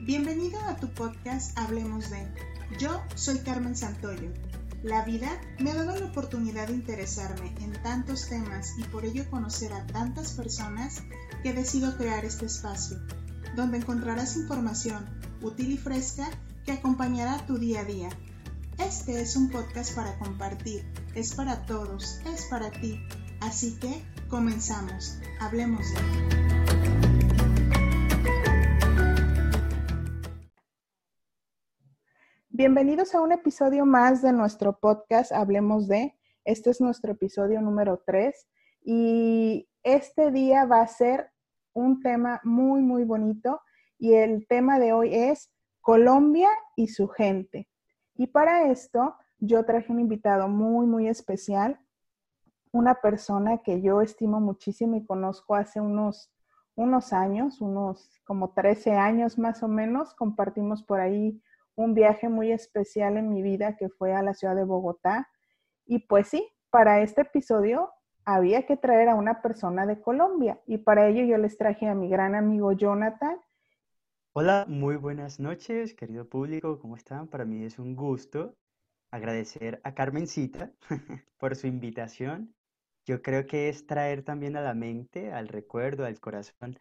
Bienvenido a tu podcast Hablemos de. Yo soy Carmen Santoyo. La vida me ha dado la oportunidad de interesarme en tantos temas y por ello conocer a tantas personas que decido crear este espacio, donde encontrarás información útil y fresca que acompañará tu día a día. Este es un podcast para compartir, es para todos, es para ti. Así que comenzamos, hablemos de. Bienvenidos a un episodio más de nuestro podcast Hablemos de. Este es nuestro episodio número 3 y este día va a ser un tema muy, muy bonito y el tema de hoy es Colombia y su gente. Y para esto yo traje un invitado muy, muy especial, una persona que yo estimo muchísimo y conozco hace unos, unos años, unos como 13 años más o menos, compartimos por ahí un viaje muy especial en mi vida que fue a la ciudad de Bogotá. Y pues sí, para este episodio había que traer a una persona de Colombia y para ello yo les traje a mi gran amigo Jonathan. Hola, muy buenas noches, querido público, ¿cómo están? Para mí es un gusto agradecer a Carmencita por su invitación. Yo creo que es traer también a la mente, al recuerdo, al corazón,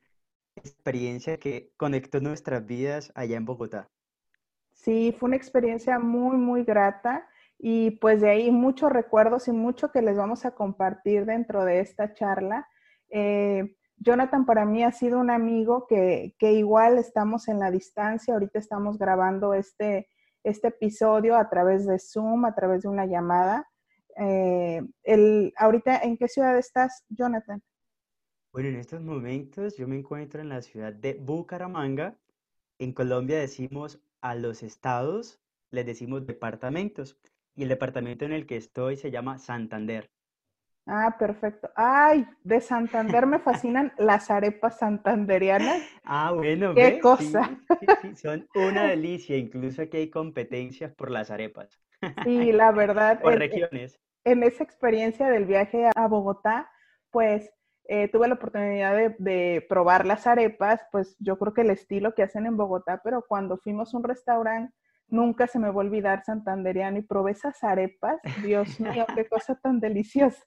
experiencia que conectó nuestras vidas allá en Bogotá. Sí, fue una experiencia muy, muy grata y pues de ahí muchos recuerdos y mucho que les vamos a compartir dentro de esta charla. Eh, Jonathan para mí ha sido un amigo que, igual estamos en la distancia, ahorita estamos grabando este, este episodio a través de Zoom, a través de una llamada. Eh, el, ahorita, ¿en qué ciudad estás, Jonathan? Bueno, en estos momentos yo me encuentro en la ciudad de Bucaramanga. En Colombia decimos a los estados les decimos departamentos y el departamento en el que estoy se llama Santander. Ah, perfecto. Ay, de Santander me fascinan las arepas santanderianas. Ah, bueno, qué cosa. son una delicia, incluso aquí hay competencias por las arepas. Sí, la verdad. por regiones. En esa experiencia del viaje a Bogotá, pues eh, tuve la oportunidad de, probar las arepas, pues yo creo que el estilo que hacen en Bogotá, pero cuando fuimos a un restaurante, nunca se me va a olvidar santanderiano y probé esas arepas. Dios mío, qué cosa tan deliciosa.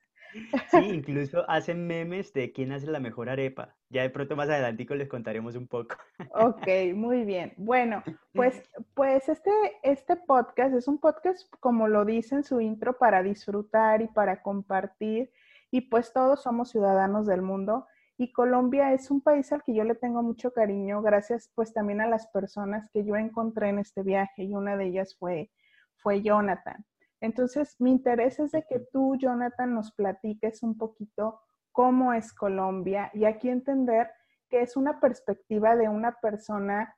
Sí, incluso hacen memes de quién hace la mejor arepa. Ya de pronto más adelantico les contaremos un poco. Ok, muy bien. Bueno, pues, pues este, este podcast es un podcast, como lo dice en su intro, para disfrutar y para compartir y pues todos somos ciudadanos del mundo y Colombia es un país al que yo le tengo mucho cariño gracias pues también a las personas que yo encontré en este viaje y una de ellas fue, fue Jonathan. Entonces, mi interés es de que tú, Jonathan, nos platiques un poquito cómo es Colombia y aquí entender que es una perspectiva de una persona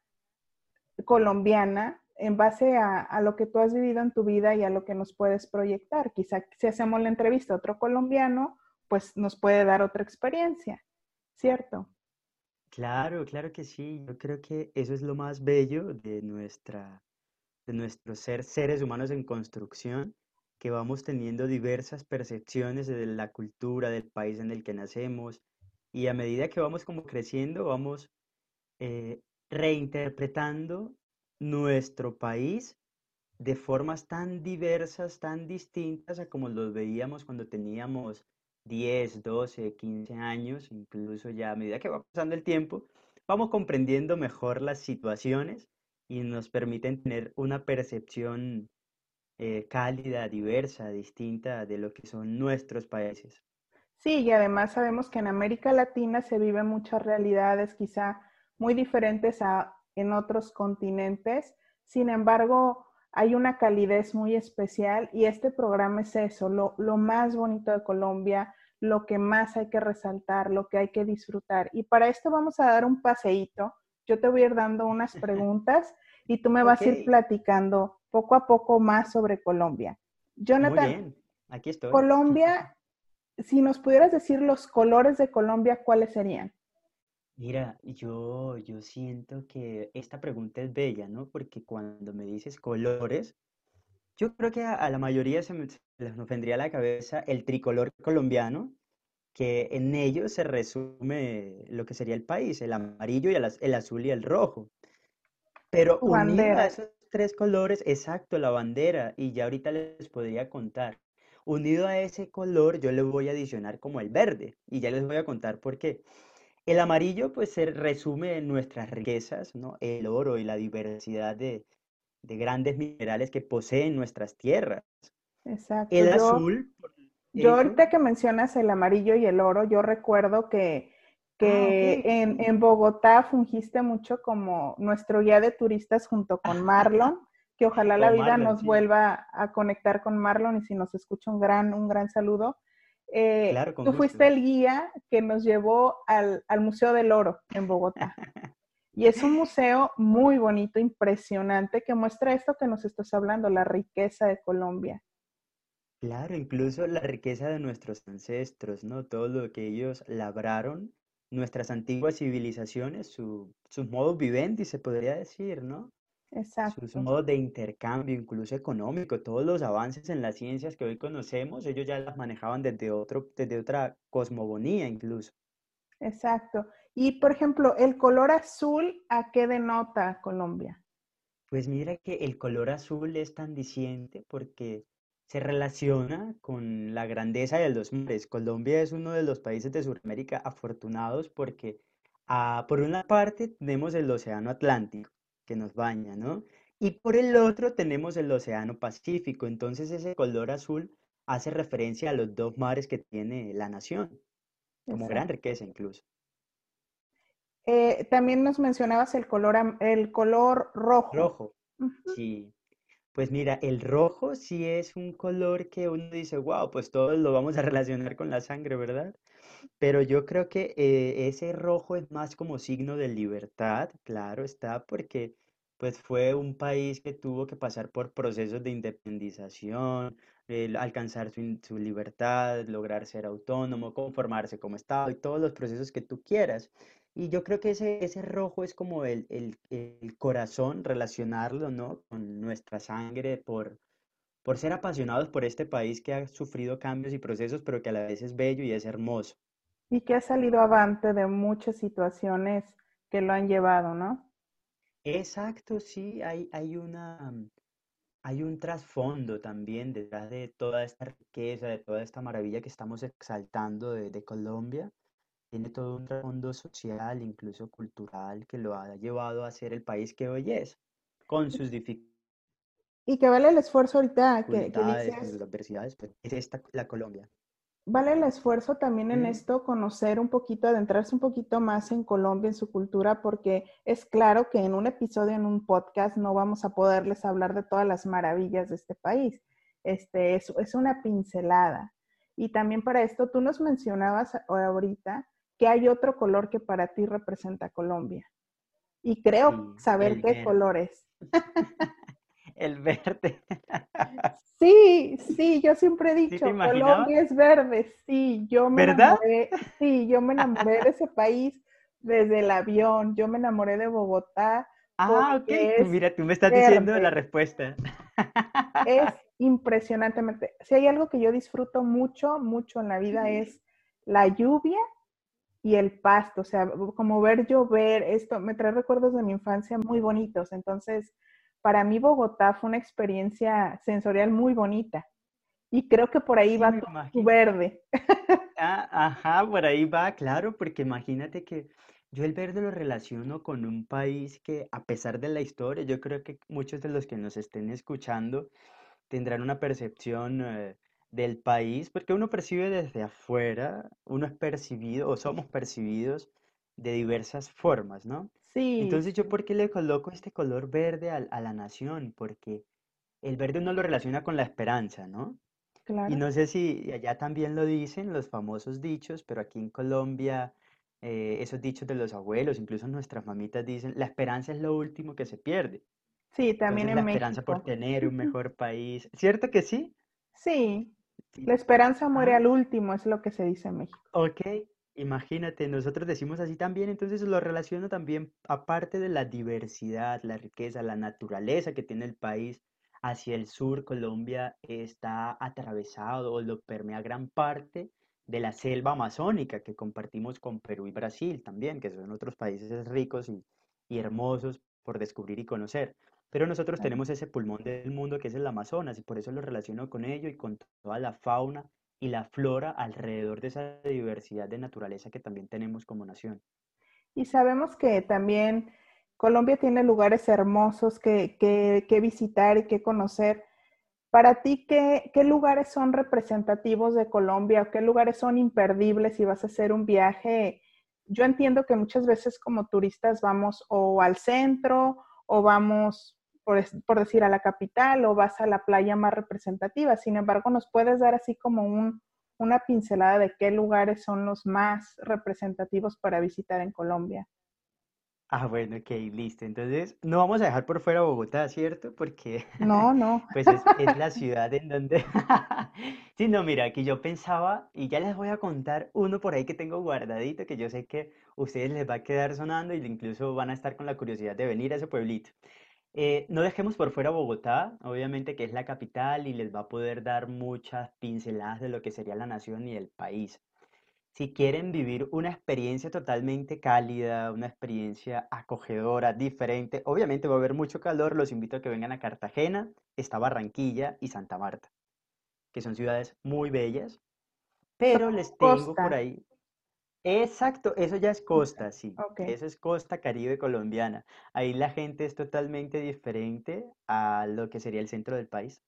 colombiana en base a, a, lo que tú has vivido en tu vida y a lo que nos puedes proyectar. Quizá si hacemos la entrevista a otro colombiano, pues nos puede dar otra experiencia, ¿cierto? Claro, claro que sí. Yo creo que eso es lo más bello de nuestra, de nuestro ser seres humanos en construcción, que vamos teniendo diversas percepciones de la cultura, del país en el que nacemos, y a medida que vamos como creciendo, vamos eh, reinterpretando nuestro país de formas tan diversas, tan distintas a como los veíamos cuando teníamos 10, 12, 15 años, incluso ya a medida que va pasando el tiempo, vamos comprendiendo mejor las situaciones y nos permiten tener una percepción eh, cálida, diversa, distinta de lo que son nuestros países. Sí, y además sabemos que en América Latina se viven muchas realidades quizá muy diferentes a en otros continentes. Sin embargo, hay una calidez muy especial y este programa es eso, lo, lo, más bonito de Colombia, lo que más hay que resaltar, lo que hay que disfrutar. Y para esto vamos a dar un paseíto. Yo te voy a ir dando unas preguntas y tú me vas a ir platicando poco a poco más sobre Colombia. Jonathan, Muy bien. aquí estoy. Colombia, si nos pudieras decir los colores de Colombia, ¿cuáles serían? Mira, yo, yo siento que esta pregunta es bella, ¿no? Porque cuando me dices colores, yo creo que a, la mayoría se, les vendría a la cabeza el tricolor colombiano, que en ello se resume lo que sería el país, el amarillo y el, azul y el rojo. Pero unido a esos tres colores, exacto, la bandera, y ya ahorita les podría contar. Unido a ese color, yo le voy a adicionar como el verde, y ya les voy a contar por qué. El amarillo, pues, se resume en nuestras riquezas, ¿no? El oro y la diversidad de, de grandes minerales que poseen nuestras tierras. Exacto. El azul. Yo ahorita que mencionas el amarillo y el oro, yo recuerdo que, que ah, en, en, Bogotá fungiste mucho como nuestro guía de turistas junto con Marlon, que ojalá la vida nos vuelva a conectar con Marlon y si nos escucha un gran, un gran saludo. Eh, tú fuiste el guía que nos llevó al, al Museo del Oro en Bogotá. Y es un museo muy bonito, impresionante, que muestra esto que nos estás hablando, la riqueza de Colombia. Claro, incluso la riqueza de nuestros ancestros, ¿no? Todo lo que ellos labraron, nuestras antiguas civilizaciones, su, sus modos vivendi, se podría decir, ¿no? Exacto. Sus modos de intercambio, incluso económico, todos los avances en las ciencias que hoy conocemos, ellos ya las manejaban desde, otro, desde otra cosmogonía incluso. Exacto. Y, por ejemplo, el color azul, ¿a qué denota Colombia? Pues mira que el color azul es tan diciente porque se relaciona con la grandeza de los mares. Colombia es uno de los países de Sudamérica afortunados porque ah, por una parte tenemos el Océano Atlántico que nos baña, ¿no? Y por el otro tenemos el Océano Pacífico. Entonces ese color azul hace referencia a los dos mares que tiene la nación, como gran riqueza incluso. Eh, también nos mencionabas el color, el color rojo. Rojo, sí. Pues mira, el rojo sí es un color que uno dice, wow, pues todos lo vamos a relacionar con la sangre, ¿verdad? Pero yo creo que eh, ese rojo es más como signo de libertad, claro está, porque pues fue un país que tuvo que pasar por procesos de independización, alcanzar su, su, libertad, lograr ser autónomo, conformarse como Estado y todos los procesos que tú quieras. Y yo creo que ese, ese rojo es como el, el, el corazón, relacionarlo, ¿no? Con nuestra sangre, por, por ser apasionados por este país que ha sufrido cambios y procesos, pero que a la vez es bello y es hermoso. Y que ha salido avante de muchas situaciones que lo han llevado, ¿no? Exacto, sí, hay, hay una, hay un trasfondo también detrás de toda esta riqueza, de toda esta maravilla que estamos exaltando de, de Colombia tiene todo un trasfondo social, incluso cultural, que lo ha llevado a ser el país que hoy es, con sus dificultades. Y que vale el esfuerzo ahorita que, que dices. Sus adversidades, pues es esta la Colombia. Vale el esfuerzo también en esto conocer un poquito, adentrarse un poquito más en Colombia, en su cultura, porque es claro que en un episodio, en un podcast, no vamos a poderles hablar de todas las maravillas de este país. Este, es, es una pincelada. Y también para esto, tú nos mencionabas ahorita que hay otro color que para ti representa Colombia. Y creo saber qué color es. el verde. Sí, sí, yo siempre he dicho, Colombia es verde, sí, yo me ¿verdad? enamoré, sí, yo me enamoré de ese país desde el avión, yo me enamoré de Bogotá. Ah, ok, mira, tú me estás diciendo la respuesta. Es impresionantemente, si hay algo que yo disfruto mucho, mucho en la vida es la lluvia y el pasto, o sea, como ver llover, esto me trae recuerdos de mi infancia muy bonitos. Entonces, para mí Bogotá fue una experiencia sensorial muy bonita. Y creo que por ahí va tu, verde. Ah, ajá, por ahí va, claro, porque imagínate que yo el verde lo relaciono con un país que, a pesar de la historia, yo creo que muchos de los que nos estén escuchando tendrán una percepción eh, del país, porque uno percibe desde afuera, uno es percibido o somos percibidos de diversas formas, ¿no? Sí. Entonces yo, ¿por qué le coloco este color verde a, la nación? Porque el verde uno lo relaciona con la esperanza, ¿no? Claro. Y no sé si allá también lo dicen los famosos dichos, pero aquí en Colombia eh, esos dichos de los abuelos, incluso nuestras mamitas dicen, la esperanza es lo último que se pierde. Sí, también en la México. esperanza por tener un mejor país. ¿Cierto que sí? Sí, la esperanza muere al último, es lo que se dice en México. Ok, imagínate, nosotros decimos así también, entonces lo relaciono también, aparte de la diversidad, la riqueza, la naturaleza que tiene el país, hacia el sur, Colombia está atravesado o lo permea gran parte de la selva amazónica que compartimos con Perú y Brasil también, que son otros países ricos y, y hermosos por descubrir y conocer. Pero nosotros tenemos ese pulmón del mundo que es el Amazonas y por eso lo relaciono con ello y con toda la fauna y la flora alrededor de esa diversidad de naturaleza que también tenemos como nación. Y sabemos que también Colombia tiene lugares hermosos que, que, visitar y que conocer. Para ti, ¿qué, ¿qué, lugares son representativos de Colombia o qué lugares son imperdibles si vas a hacer un viaje? Yo entiendo que muchas veces como turistas vamos o al centro o vamos, por, por decir, a la capital o vas a la playa más representativa. Sin embargo, nos puedes dar así como un, una pincelada de qué lugares son los más representativos para visitar en Colombia. Ah, bueno, ok, listo. Entonces, no vamos a dejar por fuera Bogotá, ¿cierto? Porque No, no. pues es, es la ciudad en donde... Sí, no, mira, aquí yo pensaba, y ya les voy a contar uno por ahí que tengo guardadito, que yo sé que a ustedes les va a quedar sonando y incluso van a estar con la curiosidad de venir a ese pueblito. Eh, no dejemos por fuera Bogotá, obviamente que es la capital y les va a poder dar muchas pinceladas de lo que sería la nación y el país. Si quieren vivir una experiencia totalmente cálida, una experiencia acogedora, diferente, obviamente va a haber mucho calor, los invito a que vengan a Cartagena, está Barranquilla y Santa Marta, que son ciudades muy bellas, pero les tengo por ahí Exacto, eso ya es costa, sí. Eso es costa caribe colombiana. Ahí la gente es totalmente diferente a lo que sería el centro del país.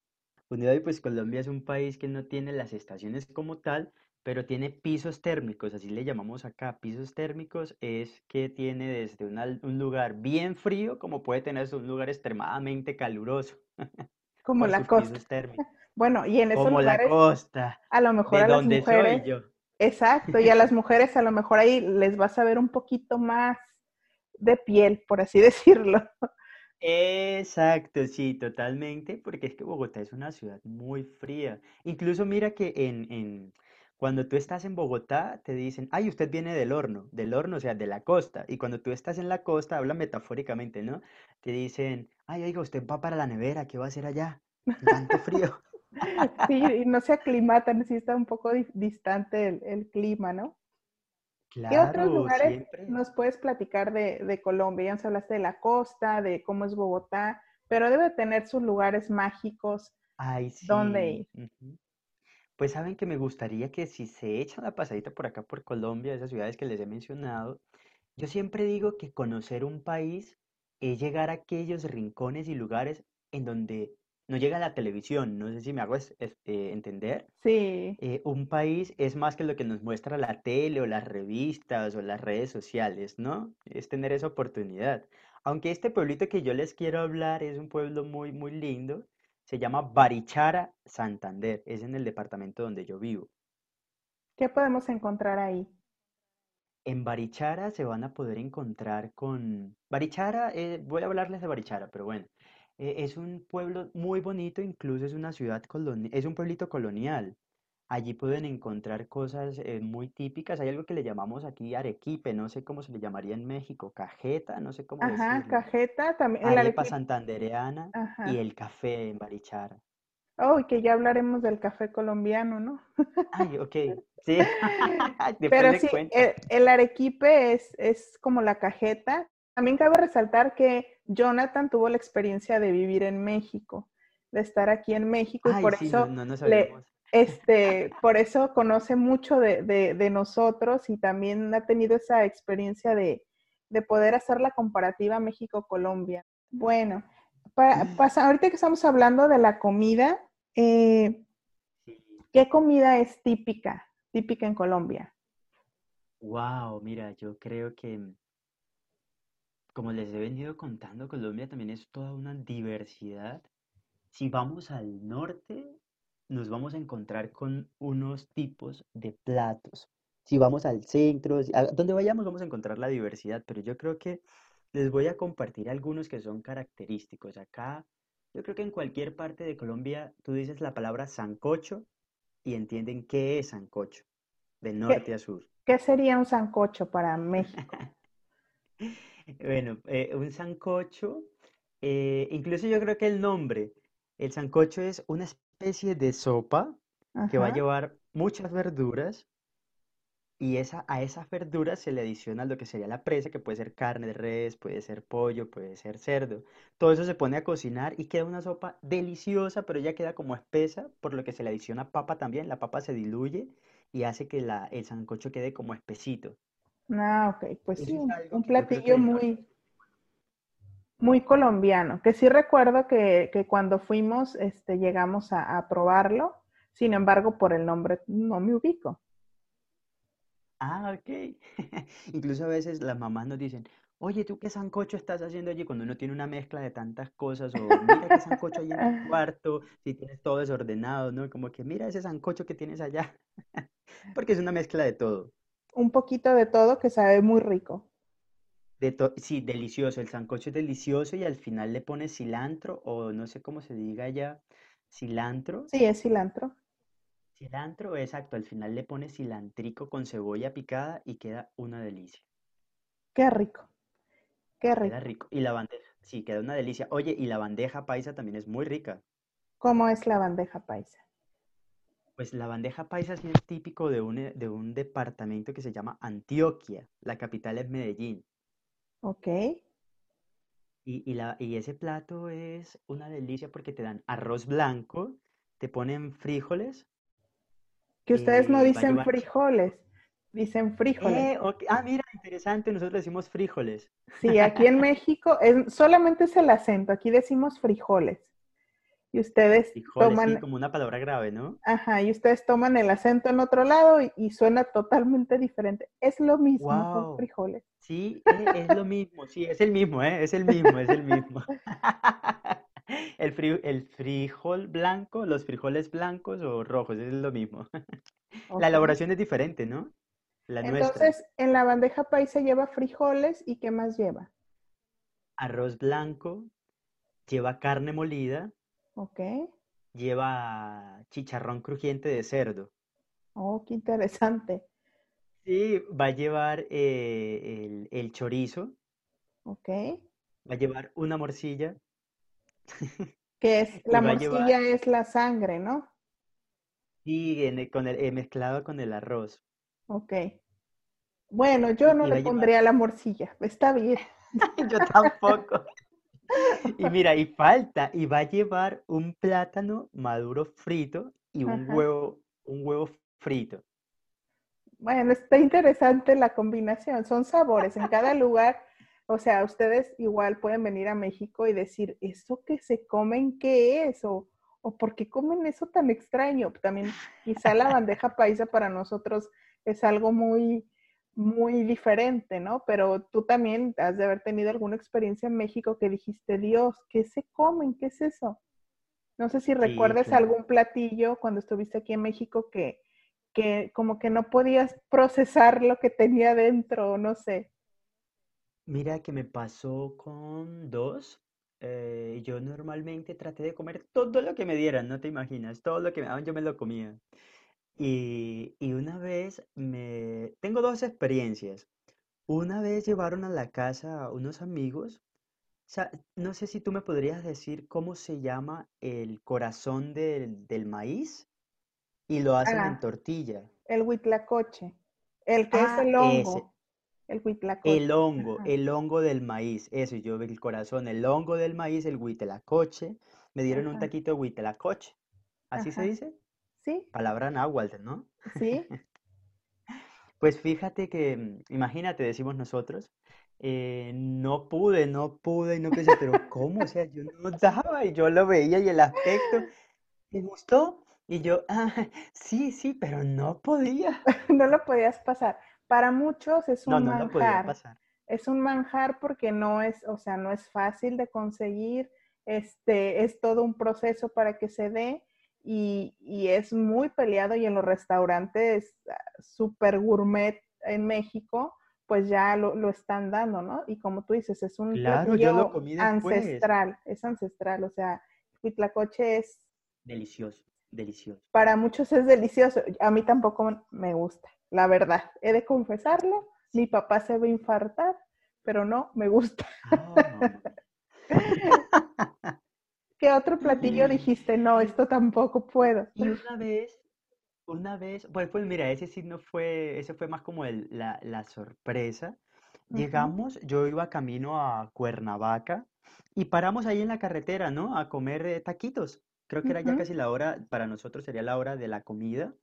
Unido y pues Colombia es un país que no tiene las estaciones como tal, pero tiene pisos térmicos, así le llamamos acá. Pisos térmicos es que tiene desde un lugar bien frío como puede tener un lugar extremadamente caluroso. Como la costa. Bueno, y en esos como la costa, a lo mejor de a las donde mujeres soy yo. Exacto, y a las mujeres a lo mejor ahí les vas a ver un poquito más de piel, por así decirlo. Exacto, sí, totalmente, porque es que Bogotá es una ciudad muy fría. Incluso mira que en, en, cuando tú estás en Bogotá te dicen, ay, usted viene del horno, del horno, o sea, de la costa. Y cuando tú estás en la costa, habla metafóricamente, ¿no? Te dicen, ay, oiga, usted va para la nevera, ¿qué va a hacer allá? Tanto frío. Sí, y no se aclimatan, sí está un poco distante el, clima, ¿no? ¿Qué otros lugares nos puedes platicar de, Colombia? Ya nos hablaste de la costa, de cómo es Bogotá, pero debe tener sus lugares mágicos Ay, sí. donde ir. Pues saben que me gustaría que si se echan la pasadita por acá, por Colombia, esas ciudades que les he mencionado, yo siempre digo que conocer un país es llegar a aquellos rincones y lugares en donde no llega a la televisión, no sé si me hago eh, entender. Sí. Eh, un país es más que lo que nos muestra la tele o las revistas o las redes sociales, ¿no? Es tener esa oportunidad. Aunque este pueblito que yo les quiero hablar es un pueblo muy, muy lindo, se llama Barichara, Santander, es en el departamento donde yo vivo. ¿Qué podemos encontrar ahí? En Barichara se van a poder encontrar con... Barichara, eh, voy a hablarles de Barichara, pero bueno, eh, es un pueblo muy bonito, incluso es una ciudad colonial, es un pueblito colonial. Allí pueden encontrar cosas eh, muy típicas. Hay algo que le llamamos aquí arequipe, no sé cómo se le llamaría en México, cajeta, no sé cómo Ajá, cajeta también. El arepa santandereana y el café en Barichara. Oh, y que ya hablaremos del café colombiano, ¿no? Ay, ok, sí. Pero sí, el, el, arequipe es, es como la cajeta también cabe resaltar que Jonathan tuvo la experiencia de vivir en México, de estar aquí en México y por eso este, por eso conoce mucho de, nosotros y también ha tenido esa experiencia de, poder hacer la comparativa México-Colombia. Bueno, para, ahorita que estamos hablando de la comida, eh, ¿qué comida es típica, típica en Colombia? Wow, mira, yo creo que como les he venido contando, Colombia también es toda una diversidad. Si vamos al norte, nos vamos a encontrar con unos tipos de platos. Si vamos al centro, a donde vayamos vamos a encontrar la diversidad, pero yo creo que les voy a compartir algunos que son característicos. Acá, yo creo que en cualquier parte de Colombia tú dices la palabra sancocho y entienden qué es sancocho, de norte a sur. ¿Qué sería un sancocho para México? Bueno, eh, un sancocho, eh, incluso yo creo que el nombre, el sancocho es una especie de sopa que va a llevar muchas verduras y esa, a esas verduras se le adiciona lo que sería la presa, que puede ser carne de res, puede ser pollo, puede ser cerdo. Todo eso se pone a cocinar y queda una sopa deliciosa, pero ya queda como espesa, por lo que se le adiciona papa también. La papa se diluye y hace que la, el sancocho quede como espesito. Ah, ok, pues sí, un platillo muy, muy colombiano, que sí recuerdo que, cuando fuimos este, llegamos a, probarlo, sin embargo por el nombre no me ubico. Ah, ok. Incluso a veces las mamás nos dicen, oye, ¿tú qué sancocho estás haciendo allí? Cuando uno tiene una mezcla de tantas cosas, o mira qué sancocho hay en el cuarto, si tienes todo desordenado, ¿no? Como que mira ese sancocho que tienes allá, porque es una mezcla de todo. Un poquito de todo que sabe muy rico. De sí, delicioso, el sancocho es delicioso y al final le pones cilantro o no sé cómo se diga ya, cilantro. Sí, es cilantro. Cilantro, exacto, al final le pones cilantrico con cebolla picada y queda una delicia. Qué rico, qué rico. Queda rico. Y la bandeja, sí, queda una delicia. Oye, y la bandeja paisa también es muy rica. ¿Cómo es la bandeja paisa? Pues la bandeja paisa sí es típico de un, de un departamento que se llama Antioquia. La capital es Medellín. Ok. Y, y, la, y ese plato es una delicia porque te dan arroz blanco, te ponen frijoles. Que ustedes no dicen frijoles, dicen frijoles. Eh, Ah, mira, interesante, nosotros decimos frijoles. Sí, aquí en México es, solamente es el acento, aquí decimos frijoles y ustedes toman... como una palabra grave, ¿no? Ajá, y ustedes toman el acento en otro lado y, suena totalmente diferente. Es lo mismo con frijoles. Sí, e, es, lo mismo, sí, es el mismo, ¿eh? Es el mismo, es el mismo. el, el frijol blanco, los frijoles blancos o rojos, es lo mismo. La elaboración es diferente, ¿no? La Entonces, en la bandeja paisa lleva frijoles y ¿qué más lleva? Arroz blanco, lleva carne molida, Ok. Lleva chicharrón crujiente de cerdo. Oh, qué interesante. Sí, va a llevar eh, el, chorizo. Ok. Va a llevar una morcilla. Que es, la morcilla es la sangre, ¿no? Sí, con el, eh, mezclado con el arroz. Ok. Bueno, yo no le pondría la morcilla, está bien. yo tampoco. Y mira, y falta, y va a llevar un plátano maduro frito y un huevo, un huevo frito. Bueno, está interesante la combinación, son sabores en cada lugar. O sea, ustedes igual pueden venir a México y decir, ¿eso que se comen qué es? O, o ¿por qué comen eso tan extraño? También quizá la bandeja paisa para nosotros es algo muy, muy diferente, ¿no? Pero tú también has de haber tenido alguna experiencia en México que dijiste, Dios, ¿qué se comen? ¿Qué es eso? No sé si recuerdes algún platillo cuando estuviste aquí en México que, que como que no podías procesar lo que tenía dentro, no sé. Mira que me pasó con dos. Eh, yo normalmente traté de comer todo lo que me dieran, no te imaginas, todo lo que me daban yo me lo comía. Y, una vez me... Tengo dos experiencias. Una vez llevaron a la casa unos amigos. no sé si tú me podrías decir cómo se llama el corazón del, maíz y lo hacen en ah. tortilla. el huitlacoche, el que es ah, el hongo. El huitlacoche. El hongo, el hongo del maíz. Eso, yo el corazón, el hongo del maíz, el huitlacoche. Me dieron un taquito de huitlacoche. ¿Así se dice? Sí. Palabra náhuatl, ¿no? Sí. Pues fíjate que, mm, imagínate, decimos nosotros, eh, no pude, no pude, y no pensé, pero ¿cómo? O sea, yo no daba y yo lo veía y el aspecto, ¿me gustó? Y yo, ah, sí, sí, pero no podía. no lo podías pasar. Para muchos es un no, no Lo podía pasar. Es un manjar porque no es, o sea, no es fácil de conseguir, este, es todo un proceso para que se dé y, es muy peleado y en los restaurantes ah, super gourmet en México, pues ya lo, están dando, ¿no? Y como tú dices, es un claro, ancestral, es ancestral, o sea, Huitlacoche es... Delicioso, delicioso. Para muchos es delicioso, a mí tampoco me gusta, la verdad, he de confesarlo, mi papá se va a infartar, pero no, me gusta. Ah, ¿Qué otro platillo dijiste? No, esto tampoco puedo. Y una vez, una vez, pues, pues mira, ese sí no fue, ese fue más como el, la, la sorpresa. Ujú, Llegamos, yo iba camino a Cuernavaca y paramos ahí en la carretera, ¿no? A comer eh, taquitos. Creo que era ya ujú, casi la hora, para nosotros sería la hora de la comida.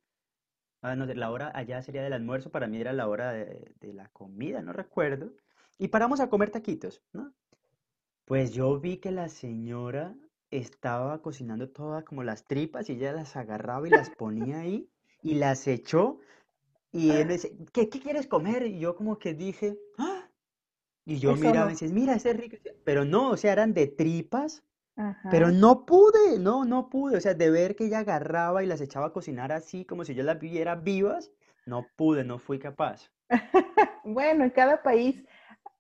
Ah, no, la hora allá sería del almuerzo, para mí era la hora de, de la comida, no recuerdo. Y paramos a comer taquitos, ¿no? Pues yo vi que la señora estaba cocinando todas como las tripas y ella las agarraba y las ponía ahí y las echó y él me dice, ¿qué, qué quieres comer? Y yo como que dije, ¡ah! Y yo Eso miraba y no. decía, mira, ese es rico. Pero no, o sea, eran de tripas, pero no pude, no, no pude. O sea, de ver que ella agarraba y las echaba a cocinar así como si yo las viera vivas, no pude, no fui capaz. Bueno, en cada país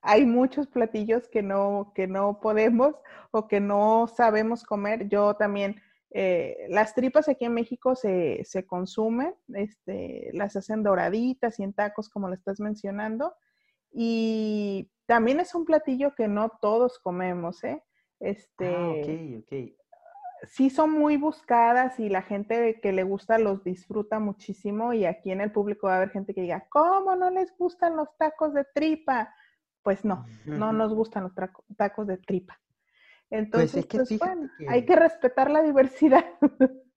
hay muchos platillos que no, que no podemos o que no sabemos comer. Yo también, eh, las tripas aquí en México se, se consumen, este, las hacen doraditas y en tacos, como lo estás mencionando. Y también es un platillo que no todos comemos, ¿eh? Ah, ok, Este, ok. sí son muy buscadas y la gente que le gusta los disfruta muchísimo y aquí en el público va a haber gente que diga, ¿cómo no les gustan los tacos de tripa? Pues no, no nos gustan los tacos de tripa. Pues Entonces, es que pues bueno, fíjate hay que que respetar la diversidad.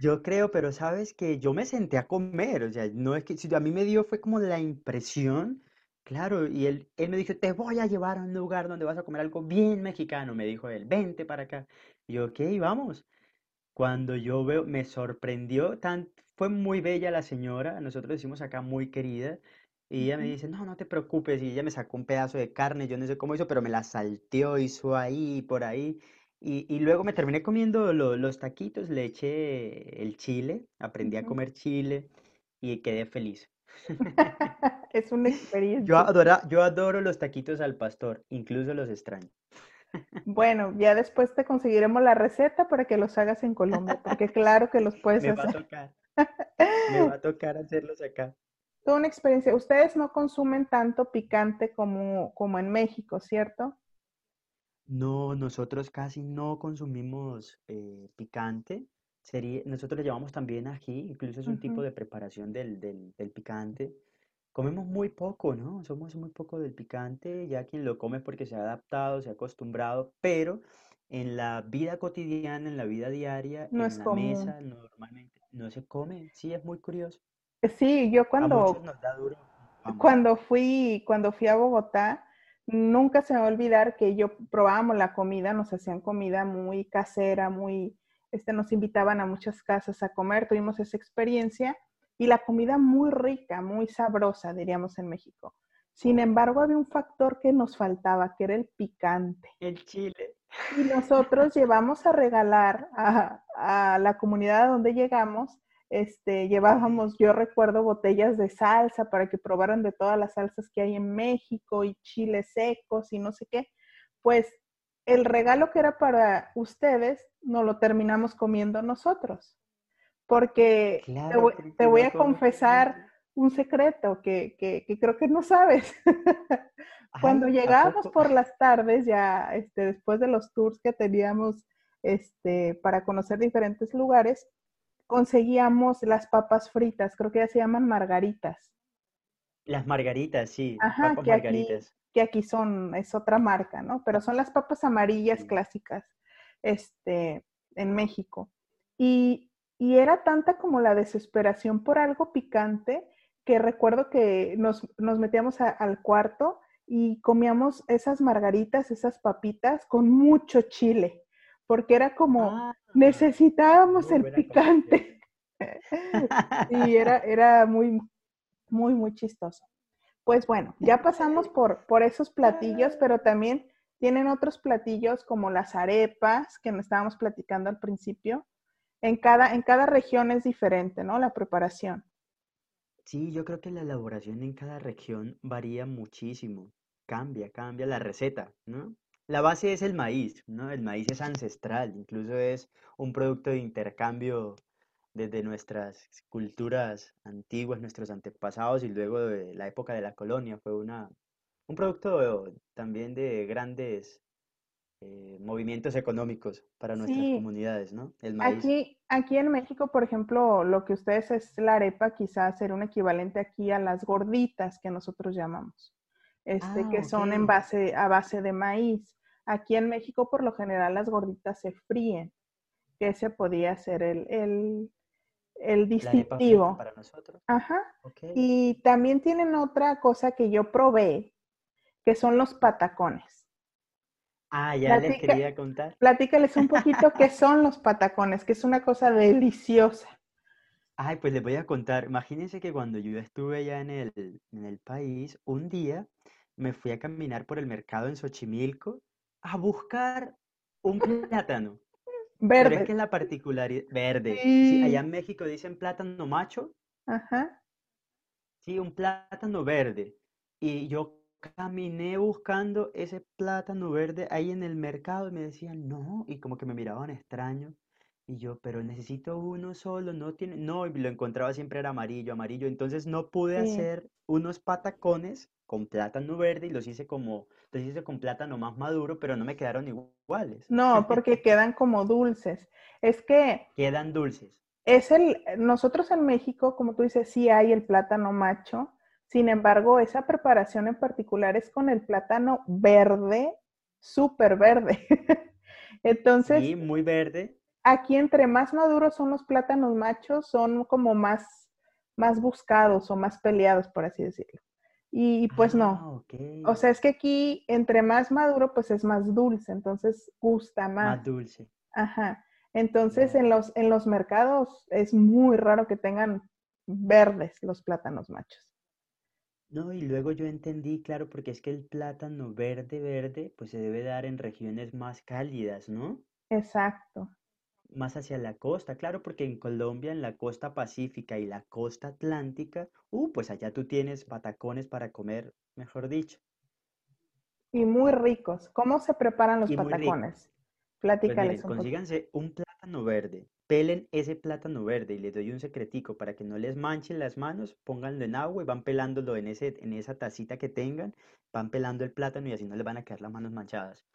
Yo creo, pero sabes que yo me senté a comer, o sea, no es que si a mí me dio fue como la impresión, claro, y él, él me dijo, te voy a llevar a un lugar donde vas a comer algo bien mexicano, me dijo él, vente para acá. Y yo, ok, vamos. Cuando yo veo, me sorprendió, tan, fue muy bella la señora, nosotros decimos acá muy querida, y ella me dice, no, no te preocupes, y ella me sacó un pedazo de carne, yo no sé cómo hizo, pero me la salteó, hizo ahí, por ahí, y, y luego me terminé comiendo lo- los taquitos, le eché el chile, aprendí a comer chile, y quedé feliz. Es una Yo experiencia. adora, yo adoro los taquitos al pastor, incluso los extraño. Bueno, ya después te conseguiremos la receta para que los hagas en Colombia, porque claro que los puedes Me va a hacer. tocar, me va a tocar hacerlos acá. Toda una experiencia. Ustedes no consumen tanto picante como, como en México, ¿cierto? No, nosotros casi no consumimos eh, picante. Sería, nosotros le llamamos también ají, incluso es un tipo de preparación del, del, del picante. Comemos muy poco, ¿no? Somos muy poco del picante, ya quien lo come es porque se ha adaptado, se ha acostumbrado, pero en la vida cotidiana, en la vida diaria, No en es la común. mesa, normalmente no se come. Sí, es muy curioso. Sí, yo cuando, duro, cuando fui, cuando fui a Bogotá, nunca se me va a olvidar que yo probábamos la comida, nos hacían comida muy casera, muy, este, nos invitaban a muchas casas a comer, tuvimos esa experiencia y la comida muy rica, muy sabrosa, diríamos en México. Sin embargo, había un factor que nos faltaba, que era el picante. El chile. Y nosotros llevamos a regalar a, a la comunidad a donde llegamos, este, llevábamos, yo recuerdo, botellas de salsa para que probaran de todas las salsas que hay en México y chiles secos y no sé qué. Pues el regalo que era para ustedes, no lo terminamos comiendo nosotros, porque te voy, te a confesar un secreto que, que, que creo que no sabes. Cuando Ay, ¿a llegábamos por las tardes, ya este, después de los tours que teníamos este, para conocer diferentes lugares, conseguíamos las papas fritas, creo que ya se llaman margaritas. Las margaritas, sí, Ajá, papas que aquí, margaritas. que aquí son, es otra marca, ¿no? Pero son las papas amarillas Sí. clásicas, este, en México. Y, y era tanta como la desesperación por algo picante que recuerdo que nos, nos metíamos a- al cuarto y comíamos esas margaritas, esas papitas con mucho chile, porque era como, Ah, necesitábamos el picante. Y era, era muy, muy, muy chistoso. Pues bueno, ya pasamos por, por esos platillos, pero también tienen otros platillos como las arepas, que nos estábamos platicando al principio. En cada, en cada región es diferente, ¿no? La preparación. Sí, yo creo que la elaboración en cada región varía muchísimo. Cambia, cambia la receta, ¿no? La base es el maíz, ¿no? El maíz es ancestral, incluso es un producto de intercambio desde nuestras culturas antiguas, nuestros antepasados y luego de la época de la colonia. Fue una, un producto también de grandes eh, movimientos económicos para nuestras comunidades, ¿no? El maíz. Aquí, aquí en México, por ejemplo, lo que ustedes es la arepa, quizás ser un equivalente aquí a las gorditas que nosotros llamamos, este, ah, que son en base, a base de maíz. Aquí en México, por lo general, las gorditas se fríen, que ese podía ser el, el, el distintivo. Para nosotros. Ajá. Y también tienen otra cosa que yo probé, que son los patacones. Ah, ya les quería contar. Platícales un poquito qué son los patacones, que es una cosa deliciosa. Ay, pues les voy a contar. Imagínense que cuando yo estuve allá en el, en el país, un día me fui a caminar por el mercado en Xochimilco a buscar un plátano. Verde. Pero es que la particularidad. Verde. Sí. allá en México dicen plátano macho. Ajá. Sí, un plátano verde. Y yo caminé buscando ese plátano verde ahí en el mercado y me decían, no, y como que me miraban extraño. Y yo, pero necesito uno solo, no tiene, no, y lo encontraba siempre era amarillo, amarillo. Entonces no pude hacer unos patacones con plátano verde y los hice como, los hice con plátano más maduro, pero no me quedaron iguales. No, porque quedan como dulces. Es que... Quedan dulces. Es el, nosotros en México, como tú dices, sí hay el plátano macho, sin embargo, esa preparación en particular es con el plátano verde, súper verde. Entonces, sí, muy verde. Aquí entre más maduros son los plátanos machos, son como más, más buscados o más peleados, por así decirlo. Y pues no. Ah, o sea, es que aquí entre más maduro, pues es más dulce, entonces gusta más. Más dulce. Ajá. Entonces en los, en los mercados es muy raro que tengan verdes los plátanos machos. No, y luego yo entendí, claro, porque es que el plátano verde, verde, pues se debe dar en regiones más cálidas, ¿no? Exacto. Más hacia la costa, claro, porque en Colombia, en la costa pacífica y la costa atlántica, uh, pues allá tú tienes patacones para comer, mejor dicho. Y muy ricos. ¿Cómo se preparan los patacones? Pues Platícales consíganse un plátano verde, pelen ese plátano verde y les doy un secretico para que no les manchen las manos, pónganlo en agua y van pelándolo en, ese, en esa tacita que tengan, van pelando el plátano y así no les van a quedar las manos manchadas.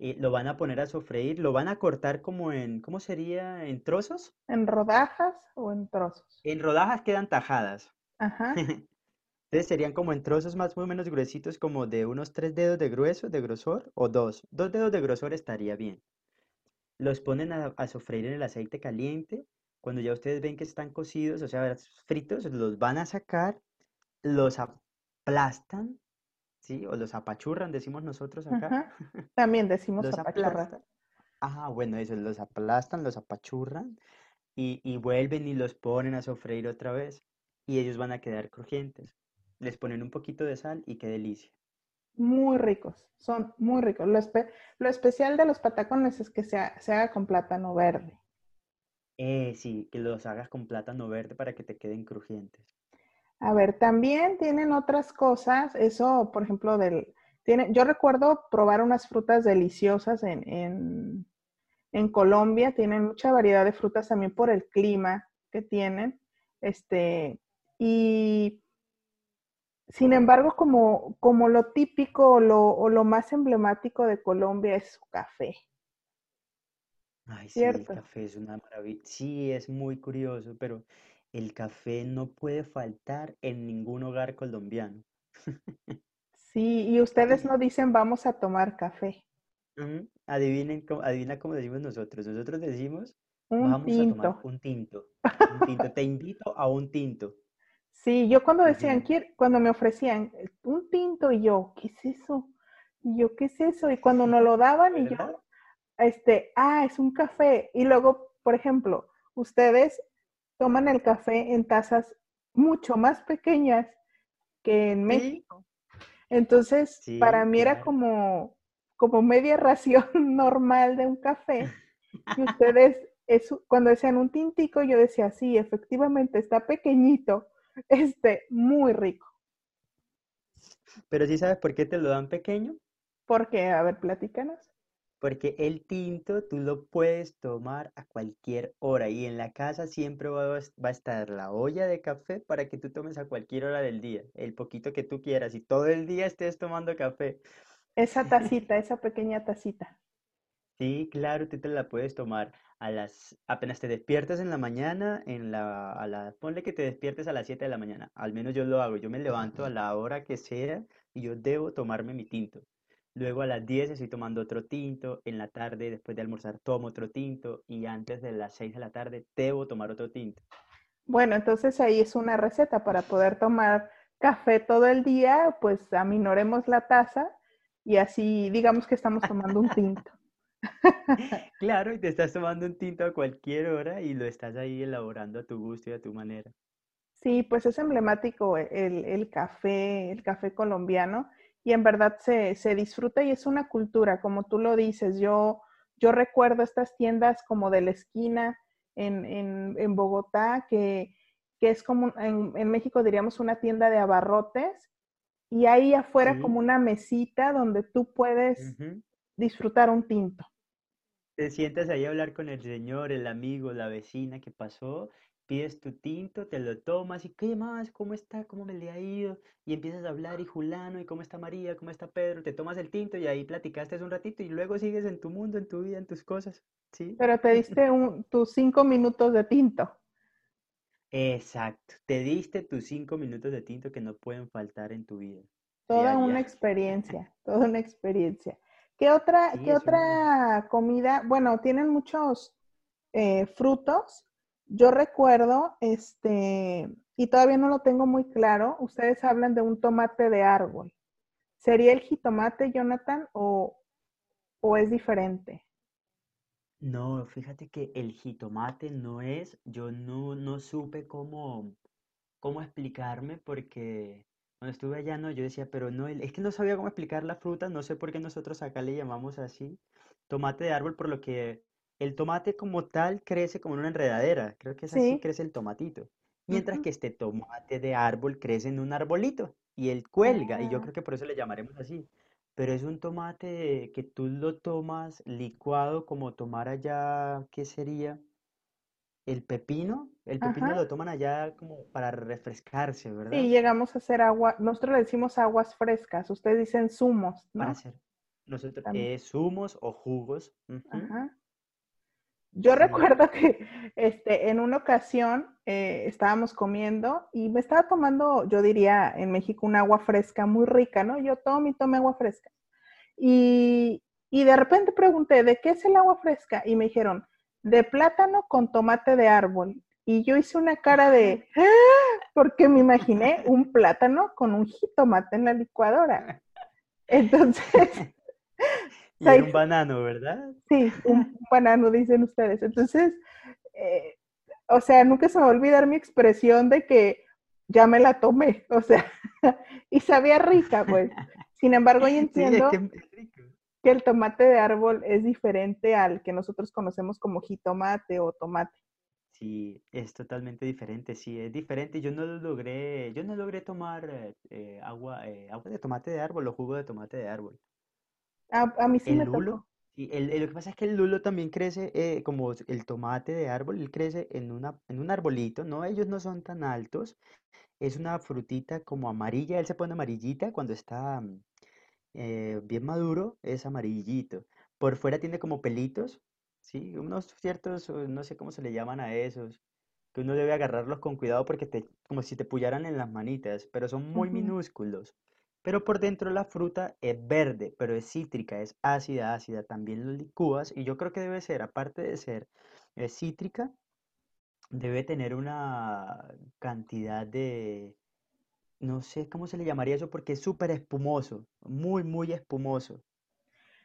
Y lo van a poner a sofreír, lo van a cortar como en, ¿cómo sería? ¿En trozos? ¿En rodajas o en trozos? En rodajas quedan tajadas. Ajá. Entonces serían como en trozos más o menos gruesitos, como de unos tres dedos de grueso, de grosor, o dos. Dos dedos de grosor estaría bien los ponen a, sofreír en el aceite caliente. Cuando ya ustedes ven que están cocidos, o sea, fritos, los van a sacar, los aplastan, ¿sí? O los apachurran, decimos nosotros acá. También decimos los apachurran. Ah, bueno, eso, los aplastan, los apachurran y, y vuelven y los ponen a sofreír otra vez y ellos van a quedar crujientes. Les ponen un poquito de sal y qué delicia muy ricos, son muy ricos. Lo, especial de los patacones es que se, haga con plátano verde. Eh, sí, que los hagas con plátano verde para que te queden crujientes. A ver, también tienen otras cosas, eso, por ejemplo, del, tiene, yo recuerdo probar unas frutas deliciosas en, en, en Colombia, tienen mucha variedad de frutas también por el clima que tienen, este, y sin embargo, como, como lo típico o lo, o lo, más emblemático de Colombia es su café. Ay, sí, el café es una maravilla. Sí, es muy curioso, pero el café no puede faltar en ningún hogar colombiano. Sí, y ustedes no dicen vamos a tomar café. Adivinen, adivina cómo decimos nosotros. Nosotros decimos un vamos tinto. a tomar un tinto. Un tinto. Te invito a un tinto. Sí, yo cuando decían, cuando me ofrecían un tinto y yo, ¿qué es eso? Y yo, ¿qué es eso? Y cuando nos lo daban y yo, este, ah, es un café. Y luego, por ejemplo, ustedes toman el café en tazas mucho más pequeñas que en México. Entonces, para mí era como, como media ración normal de un café. Y ustedes, eso, cuando decían un tintico, yo decía, sí, efectivamente, está pequeñito este, muy rico. Pero sí sabes por qué te lo dan pequeño. Porque, a ver, platícanos. Porque el tinto tú lo puedes tomar a cualquier hora y en la casa siempre va a estar la olla de café para que tú tomes a cualquier hora del día, el poquito que tú quieras y todo el día estés tomando café. Esa tacita, esa pequeña tacita. Sí, claro, tú te la puedes tomar a las, apenas te despiertas en la mañana, en la, a la, ponle que te despiertes a las 7 de la mañana, al menos yo lo hago, yo me levanto a la hora que sea y yo debo tomarme mi tinto. Luego a las 10 estoy tomando otro tinto, en la tarde después de almorzar tomo otro tinto y antes de las 6 de la tarde debo tomar otro tinto. Bueno, entonces ahí es una receta para poder tomar café todo el día, pues aminoremos la taza y así digamos que estamos tomando un tinto. Claro, y te estás tomando un tinto a cualquier hora y lo estás ahí elaborando a tu gusto y a tu manera. Sí, pues es emblemático el, el café, el café colombiano, y en verdad se, se, disfruta y es una cultura, como tú lo dices. Yo, yo recuerdo estas tiendas como de la esquina en, en, en Bogotá, que, que, es como, en, en, México diríamos una tienda de abarrotes, y ahí afuera Sí. como una mesita donde tú puedes disfrutar un tinto. Te sientas ahí a hablar con el señor, el amigo, la vecina que pasó, pides tu tinto, te lo tomas y ¿qué más? ¿Cómo está? ¿Cómo me le ha ido? Y empiezas a hablar y Julano, y cómo está María, cómo está Pedro, te tomas el tinto y ahí platicaste un ratito y luego sigues en tu mundo, en tu vida, en tus cosas, ¿sí? Pero te diste un- tus cinco minutos de tinto. Exacto, te diste tus cinco minutos de tinto que no pueden faltar en tu vida Toda una experiencia, toda una experiencia. ¿Qué otra, Sí, qué una... otra comida? Bueno, tienen muchos eh, frutos. Yo recuerdo, este, y todavía no lo tengo muy claro, ustedes hablan de un tomate de árbol. ¿Sería el jitomate, Jonathan, o, o es diferente? No, fíjate que el jitomate no es, yo no, no supe cómo, cómo explicarme porque cuando estuve allá no, yo decía, pero no, es que no sabía cómo explicar la fruta, no sé por qué nosotros acá le llamamos así, tomate de árbol, por lo que el tomate como tal crece como en una enredadera, creo que es así Sí. crece el tomatito, mientras que este tomate de árbol crece en un arbolito y él cuelga, y yo Ah, creo que por eso le llamaremos así. Pero es un tomate que tú lo tomas licuado como tomar allá, ¿qué sería? El pepino. El pepino ajá. lo toman allá como para refrescarse, Sí, ¿verdad? llegamos a hacer agua, nosotros le decimos aguas frescas, ustedes dicen zumos, Para ¿no? hacer nosotros eh, zumos o jugos. Ajá. Yo recuerdo que este, en una ocasión eh, estábamos comiendo y me estaba tomando, yo diría en México, un agua fresca muy rica, ¿no? Yo tomo y tome agua fresca. Y, y de repente pregunté, ¿de qué es el agua fresca? Y me dijeron, de plátano con tomate de árbol. Y yo hice una cara de, "Ah", porque me imaginé un plátano con un jitomate en la licuadora. Entonces, Y era un banano, ¿verdad? Sí, un banano, dicen ustedes. Entonces, eh, o sea, nunca se me va a olvidar mi expresión de que ya me la tomé, o sea, y sabía rica, pues. Sin embargo, hoy Sí, es que entiendo es que el tomate de árbol es diferente al que nosotros conocemos como jitomate o tomate. Sí, es totalmente diferente, sí, es diferente. Yo no lo logré, yo no logré tomar eh, agua, eh, agua de tomate de árbol o jugo de tomate de árbol. A, a mí sí El me lulo, tocó. sí, el, el- lo que pasa es que el lulo también crece eh, como el tomate de árbol, él crece en una, en un arbolito, ¿no? Ellos no son tan altos, es una frutita como amarilla, él se pone amarillita cuando está mm, eh, bien maduro, es amarillito. Por fuera tiene como pelitos, ¿sí? Unos ciertos, no sé cómo se le llaman a esos, que uno debe agarrarlos con cuidado porque te, como si te pullaran en las manitas, pero son muy minúsculos. Pero por dentro la fruta es verde, pero es cítrica, es ácida, ácida. También lo licúas y yo creo que debe ser, aparte de ser eh, cítrica, debe tener una cantidad de, no sé cómo se le llamaría eso porque es súper espumoso, muy, muy espumoso.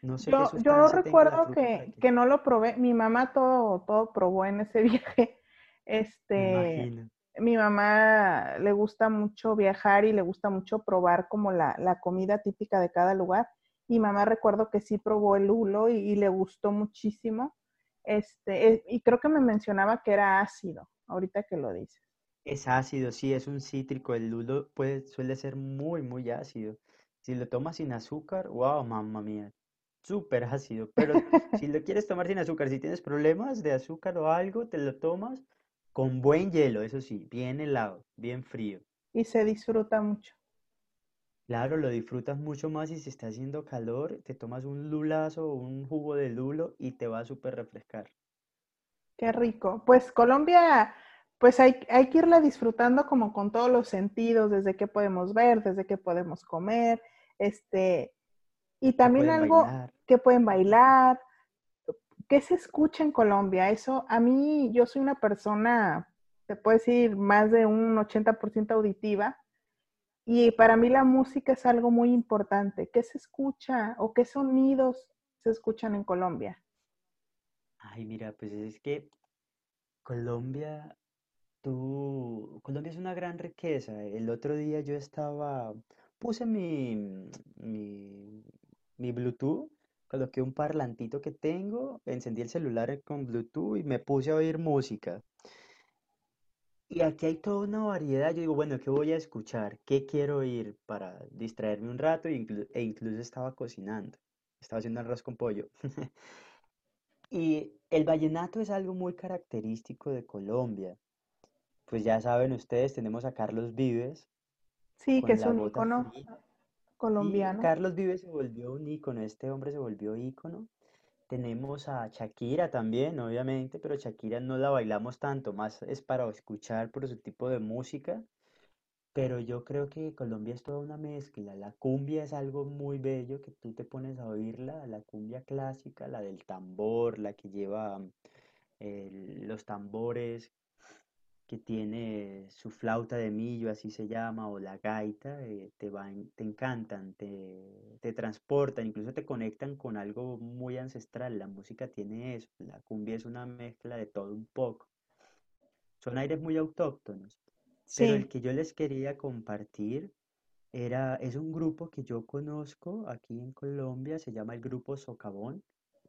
No sé qué Yo, yo tenga la recuerdo que, que, no lo probé. Mi mamá todo, todo probó en ese viaje. Este, imagino. Mi mamá le gusta mucho viajar y le gusta mucho probar como la, la comida típica de cada lugar. Y mamá recuerdo que sí probó el lulo y, y le gustó muchísimo. Este, eh, y creo que me mencionaba que era ácido, ahorita que lo dices. Es ácido, sí, es un cítrico. El lulo puede, suele ser muy, muy ácido. Si lo tomas sin azúcar, wow, mamma mía, súper ácido. Pero si lo quieres tomar sin azúcar, si tienes problemas de azúcar o algo, te lo tomas con buen hielo, eso sí, bien helado, bien frío. Y se disfruta mucho. Claro, lo disfrutas mucho más y si está haciendo calor, te tomas un lulazo o un jugo de lulo y te va a súper refrescar. Qué rico. Pues Colombia, pues hay, hay que irla disfrutando como con todos los sentidos, desde qué podemos ver, desde qué podemos comer, este, y también algo bailar. que pueden bailar, ¿qué se escucha en Colombia? Eso, a mí, yo soy una persona, te puedo decir, más de un 80% auditiva, y para mí la música es algo muy importante. ¿Qué se escucha o qué sonidos se escuchan en Colombia? Ay, mira, pues es que Colombia, tú, Colombia es una gran riqueza. El otro día yo estaba, puse mi, mi, mi Bluetooth, coloqué un parlantito que tengo, encendí el celular con Bluetooth y me puse a oír música. Y aquí hay toda una variedad. Yo digo, bueno, ¿qué voy a escuchar? ¿Qué quiero oír para distraerme un rato? E inclu- e incluso estaba cocinando. Estaba haciendo arroz con pollo. Y el vallenato es algo muy característico de Colombia. Pues ya saben ustedes, tenemos a Carlos Vives Sí, que es un icono Fría. Y colombiano. Carlos Vives se volvió un ícono, este hombre se volvió ícono. Tenemos a Shakira también, obviamente, pero Shakira no la bailamos tanto, más es para escuchar por su tipo de música. Pero yo creo que Colombia es toda una mezcla. La cumbia es algo muy bello que tú te pones a oírla, la cumbia clásica, la del tambor, la que lleva eh, los tambores, que tiene su flauta de millo, así se llama, o la gaita, eh, te van, te encantan, te, te transportan, incluso te conectan con algo muy ancestral. La música tiene eso, la cumbia es una mezcla de todo un poco. Son aires muy autóctonos. Pero el que yo les quería compartir era, es un grupo que yo conozco aquí en Colombia, se llama el Grupo Socavón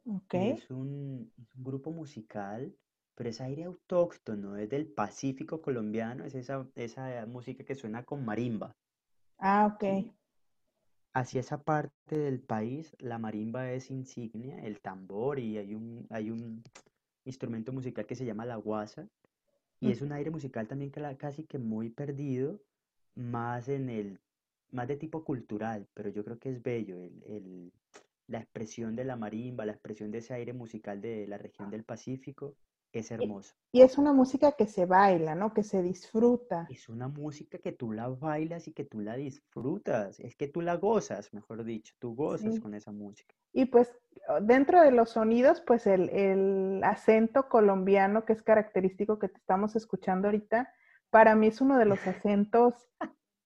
ok. y es un, es un grupo musical, pero es aire autóctono, es del Pacífico colombiano, es esa, esa música que suena con marimba, Ah, ok. Hacia esa parte del país, la marimba es insignia, el tambor y hay un, hay un instrumento musical que se llama la guasa y es un aire musical también que la- casi que muy perdido, más en el, más de tipo cultural, pero yo creo que es bello, el, el- la expresión de la marimba, la expresión de ese aire musical de la región del Pacífico, es hermoso. y es una música que se baila, ¿no? Que se disfruta. Es una música que tú la bailas y que tú la disfrutas, es que tú la gozas, mejor dicho, tú gozas Sí. con esa música. Y pues dentro de los sonidos, pues el, el acento colombiano que es característico que te estamos escuchando ahorita, para mí es uno de los acentos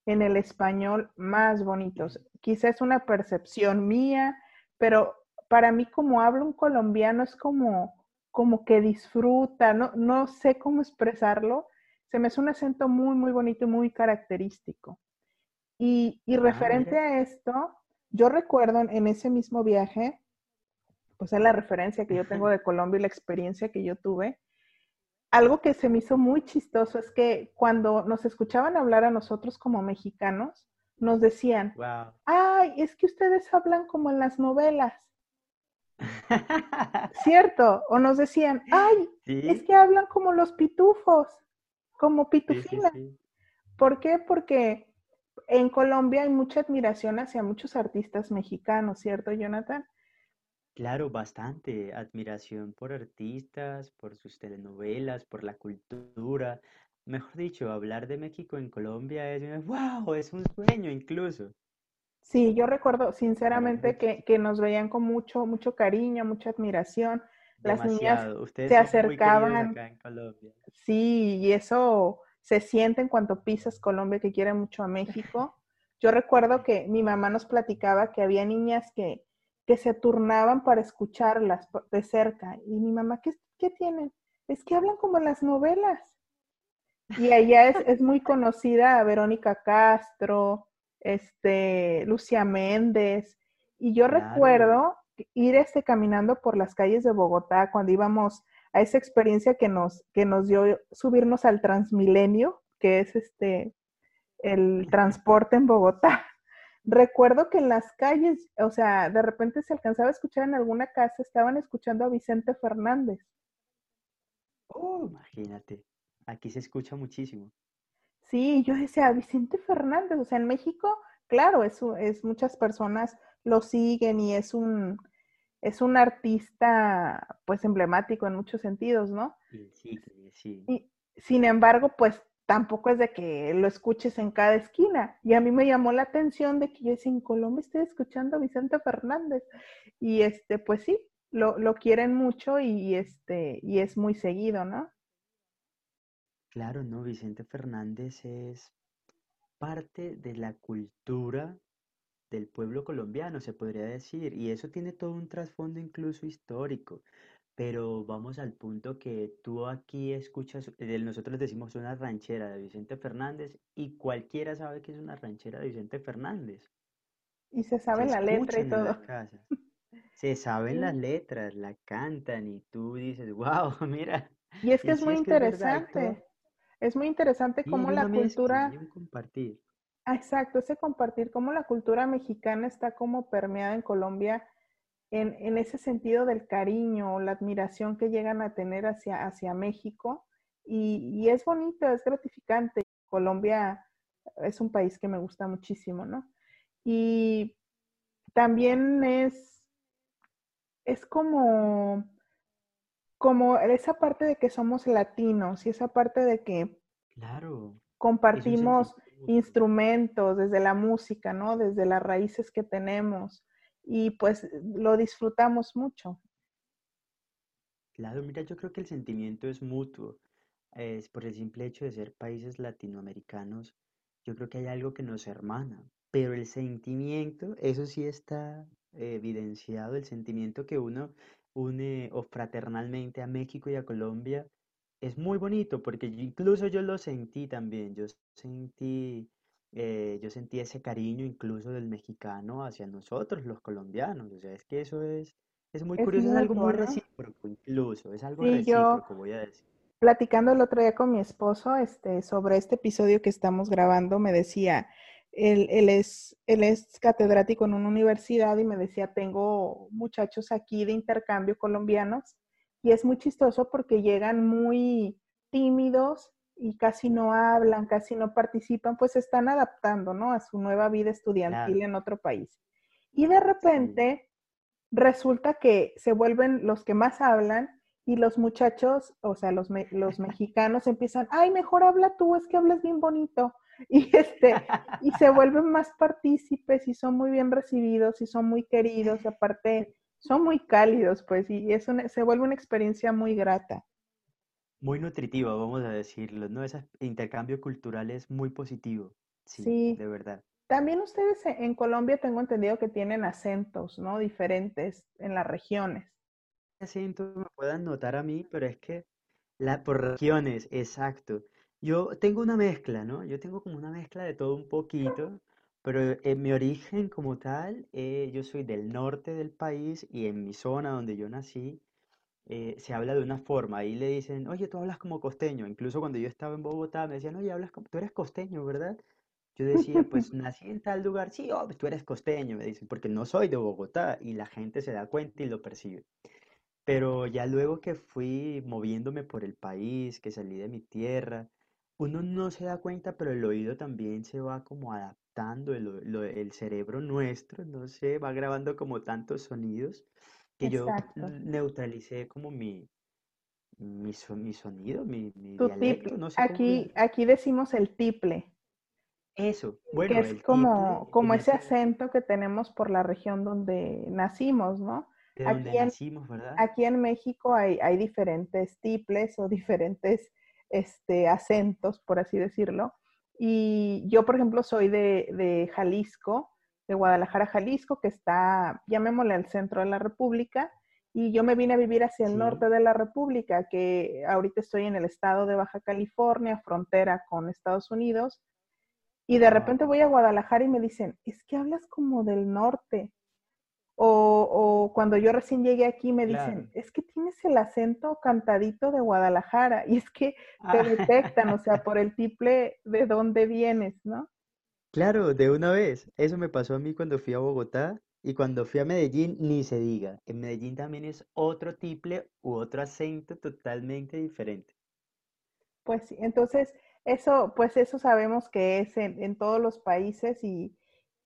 en el español más bonitos. Quizás es una percepción mía, pero para mí como hablo un colombiano es como, como que disfruta, no, no sé cómo expresarlo. Se me hace un acento muy, muy bonito y muy característico. Y, y Ah, referente a esto, yo recuerdo en, en ese mismo viaje, pues es la referencia que yo tengo de Colombia y la experiencia que yo tuve, algo que se me hizo muy chistoso es que cuando nos escuchaban hablar a nosotros como mexicanos, nos decían, wow. ay, es que ustedes hablan como en las novelas, ¿cierto? O nos decían, ay, es que hablan como los pitufos, como sí, sí, pitufina. sí. ¿Por qué? Porque en Colombia hay mucha admiración hacia muchos artistas mexicanos, ¿cierto, Jonathan? Claro, bastante admiración por artistas, por sus telenovelas, por la cultura. Mejor dicho, hablar de México en Colombia es, wow, es un sueño incluso. Sí, yo recuerdo sinceramente que, que nos veían con mucho, mucho cariño, mucha admiración. Las niñas demasiado. se Ustedes acercaban, acá en Colombia. sí, y eso se siente en cuanto pisas Colombia, que quiere mucho a México. Yo recuerdo que mi mamá nos platicaba que había niñas que, que se turnaban para escucharlas de cerca. Y mi mamá, ¿qué, qué tienen? Es que hablan como en las novelas. Y allá es, es muy conocida Verónica Castro, este, Lucia Méndez. Y yo Claro, recuerdo ir este, caminando por las calles de Bogotá cuando íbamos a esa experiencia que nos, que nos dio subirnos al Transmilenio, que es este, el transporte en Bogotá. Recuerdo que en las calles, o sea, de repente se alcanzaba a escuchar en alguna casa, estaban escuchando a Vicente Fernández. oh, imagínate, aquí se escucha muchísimo. Sí, yo decía, Vicente Fernández, o sea, en México claro, es, es muchas personas lo siguen y es un, es un artista pues emblemático en muchos sentidos, ¿no? Sí, sí. Y, sin embargo, pues tampoco es de que lo escuches en cada esquina. Y a mí me llamó la atención de que yo decía, en Colombia estoy escuchando a Vicente Fernández. Y este, pues sí, lo, lo quieren mucho y, este, y es muy seguido, ¿no? Claro, no, Vicente Fernández es parte de la cultura del pueblo colombiano, se podría decir, y eso tiene todo un trasfondo incluso histórico. Pero vamos al punto que tú aquí escuchas, nosotros decimos una ranchera de Vicente Fernández y cualquiera sabe que es una ranchera de Vicente Fernández. Y se sabe la letra y todo. Se saben las letras, la cantan y tú dices, wow, mira. Y es que es muy interesante. Es, muy interesante cómo la cultura... compartir. Ah, exacto, ese compartir, cómo la cultura mexicana está como permeada en Colombia en, ese sentido del cariño, la admiración que llegan a tener hacia, hacia México. Y, es bonito, es gratificante. Colombia es un país que me gusta muchísimo, ¿no? Y también es, es como, como esa parte de que somos latinos y esa parte de que claro, compartimos instrumentos desde la música, ¿no? Desde las raíces que tenemos y pues lo disfrutamos mucho. Claro, mira, yo creo que el sentimiento es mutuo. Es por el simple hecho de ser países latinoamericanos, yo creo que hay algo que nos hermana, pero el sentimiento, eso sí está evidenciado, el sentimiento que uno une o fraternalmente a México y a Colombia es muy bonito porque incluso yo lo sentí también, yo sentí eh, yo sentí ese cariño incluso del mexicano hacia nosotros, los colombianos. O sea, es que eso es, es muy curioso, es algo muy recíproco incluso, es algo recíproco, voy a decir. Platicando el otro día con mi esposo este, sobre este episodio que estamos grabando, me decía, él, él, es, él es catedrático en una universidad y me decía, tengo muchachos aquí de intercambio colombianos y es muy chistoso porque llegan muy tímidos y casi no hablan, casi no participan, pues se están adaptando, ¿no? A su nueva vida estudiantil en otro país. Y de repente resulta que se vuelven los que más hablan y los muchachos, o sea, los, los mexicanos empiezan, ay, mejor habla tú, es que hablas bien bonito. Y, este, y se vuelven más partícipes y son muy bien recibidos y son muy queridos, y aparte son muy cálidos, pues, y es se vuelve una experiencia muy grata. Muy nutritiva, vamos a decirlo, ¿no? Ese intercambio cultural es muy positivo, sí, Sí. de verdad. También ustedes e, en Colombia tengo entendido que tienen acentos, ¿no? Diferentes en las regiones. acento me puedan notar a mí, pero es que la, por regiones, exacto. Yo tengo una mezcla, ¿no? Yo tengo como una mezcla de todo un poquito, pero en mi origen como tal, eh, yo soy del norte del país y en mi zona donde yo nací, eh, se habla de una forma. Ahí le dicen, oye, tú hablas como costeño. Incluso cuando yo estaba en Bogotá me decían, oye, hablas como, tú eres costeño, ¿verdad? Yo decía, pues nací en tal lugar, sí, oh, tú eres costeño, me dicen, porque no soy de Bogotá y la gente se da cuenta y lo percibe. Pero ya luego que fui moviéndome por el país, que salí de mi tierra, uno no se da cuenta, pero el oído también se va como adaptando, el, el cerebro nuestro, no sé, va grabando como tantos sonidos que yo neutralicé como mi, mi, sonido, mi, dialecto, no sé aquí, aquí decimos el tiple. Eso, bueno. Que es como, como ese acento que tenemos por la región donde nacimos, ¿no? aquí nacimos, ¿verdad? Aquí en México hay, hay diferentes tiples o diferentes este, acentos, por así decirlo. Y yo, por ejemplo, soy de, de Jalisco de Guadalajara, Jalisco, que está, llamémosle al centro de la República, y yo me vine a vivir hacia el norte de la República, que ahorita estoy en el estado de Baja California, frontera con Estados Unidos, y de repente voy a Guadalajara y me dicen, es que hablas como del norte. O, cuando yo recién llegué aquí me dicen, es que tienes el acento cantadito de Guadalajara, y es que te ah. detectan, o sea, por el tiple de dónde vienes, ¿no? Claro, de una vez. Eso me pasó a mí cuando fui a Bogotá y cuando fui a Medellín, ni se diga. En Medellín también es otro tiple u otro acento totalmente diferente. Pues sí, entonces eso, pues eso sabemos que es en, todos los países y,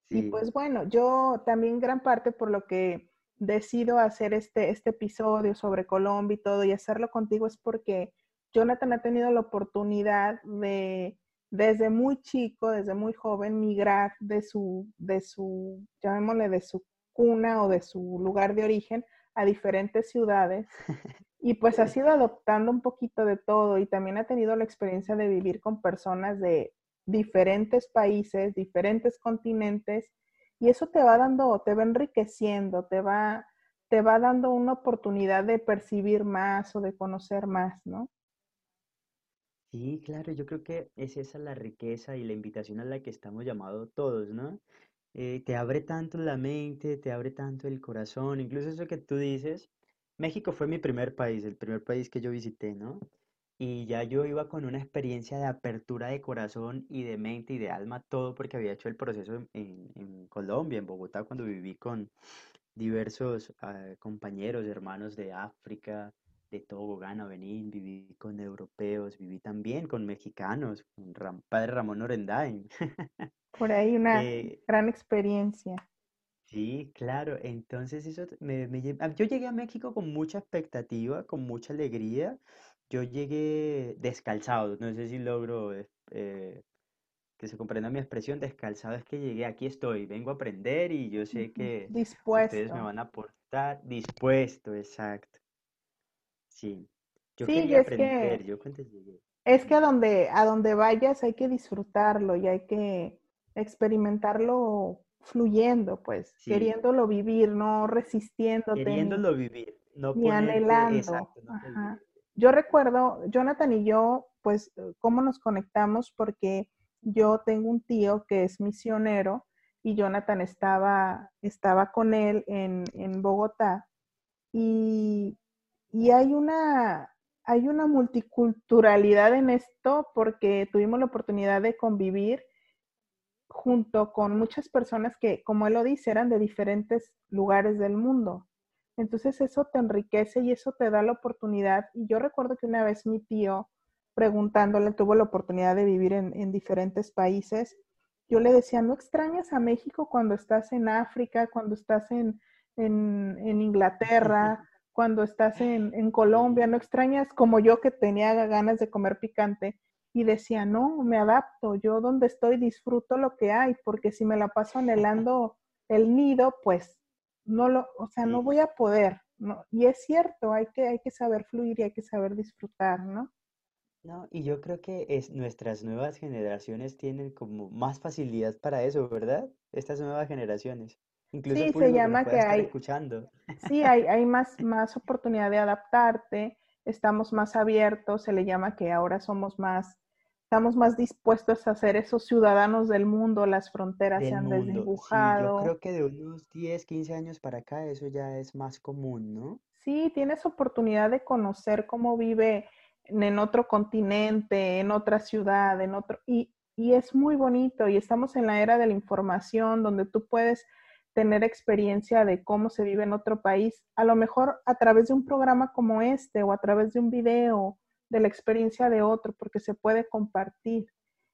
Y pues bueno, yo también gran parte por lo que decido hacer este, este episodio sobre Colombia y todo y hacerlo contigo es porque Jonathan ha tenido la oportunidad de, desde muy chico, desde muy joven, migrar de su, de su, llamémosle, de su cuna o de su lugar de origen a diferentes ciudades. Y pues ha sido adoptando un poquito de todo y también ha tenido la experiencia de vivir con personas de diferentes países, diferentes continentes, y eso te va dando, te va enriqueciendo, te va, te va dando una oportunidad de percibir más o de conocer más, ¿no? Sí, claro, yo creo que es esa la riqueza y la invitación a la que estamos llamados todos, ¿no? Eh, te abre tanto la mente, te abre tanto el corazón, incluso eso que tú dices, México fue mi primer país, el primer país que yo visité, ¿no? Y ya yo iba con una experiencia de apertura de corazón y de mente y de alma, todo porque había hecho el proceso en, en, Colombia, en Bogotá, cuando viví con diversos ah, compañeros, hermanos de África, de Togo, Ghana, Benín, viví con europeos, viví también con mexicanos, con Ram, padre Ramón Orendain. Por ahí una eh, gran experiencia. Sí, claro. Entonces eso me, ah, Yo llegué a México con mucha expectativa, con mucha alegría. Yo llegué descalzado. No sé si logro eh, eh, que se comprenda mi expresión. Descalzado es que llegué, aquí estoy, vengo a aprender y yo sé que ustedes me van a aportar. Dispuesto, exacto. Sí. Yo Sí, quería aprender, que yo cuando llegué. es que a donde a donde vayas hay que disfrutarlo y hay que experimentarlo fluyendo, pues, Sí, queriéndolo vivir, no resistiéndote ni, queriéndolo vivir, no ni ponerte, anhelando. exacto, no. Yo recuerdo, Jonathan y yo, pues, eh, cómo nos conectamos, porque yo tengo un tío que es misionero y Jonathan estaba, estaba con él en, en Bogotá y, y hay una, hay una multiculturalidad en esto porque tuvimos la oportunidad de convivir junto con muchas personas que, como él lo dice, eran de diferentes lugares del mundo. Entonces eso te enriquece y eso te da la oportunidad. Y yo recuerdo que una vez mi tío, preguntándole, tuvo la oportunidad de vivir en, en diferentes países. Yo le decía, ¿no extrañas a México cuando estás en África, cuando estás en, en, en Inglaterra, cuando estás en, en Colombia? ¿No extrañas como yo que tenía ganas de comer picante? Y decía, no, me adapto, yo donde estoy disfruto lo que hay, porque si me la paso anhelando el nido, pues no lo, o sea, no voy a poder, ¿no? Y es cierto, hay que, hay que saber fluir y hay que saber disfrutar, ¿no? No, y yo creo que es, nuestras nuevas generaciones tienen como más facilidad para eso, ¿verdad? Estas nuevas generaciones. Incluso Sí, se que llama que hay, escuchando. sí, hay, hay más, más oportunidad de adaptarte, estamos más abiertos, se le llama que ahora somos más, estamos más dispuestos a ser esos ciudadanos del mundo, las fronteras se han mundo. Sí, yo desdibujado, creo que de unos 10 15 años para acá eso ya es más común, ¿no? Sí, tienes oportunidad de conocer cómo vive en, en otro continente, en otra ciudad, en otro, y, y es muy bonito. Y estamos en la era de la información donde tú puedes tener experiencia de cómo se vive en otro país, a lo mejor a través de un programa como este o a través de un video de la experiencia de otro, porque se puede compartir.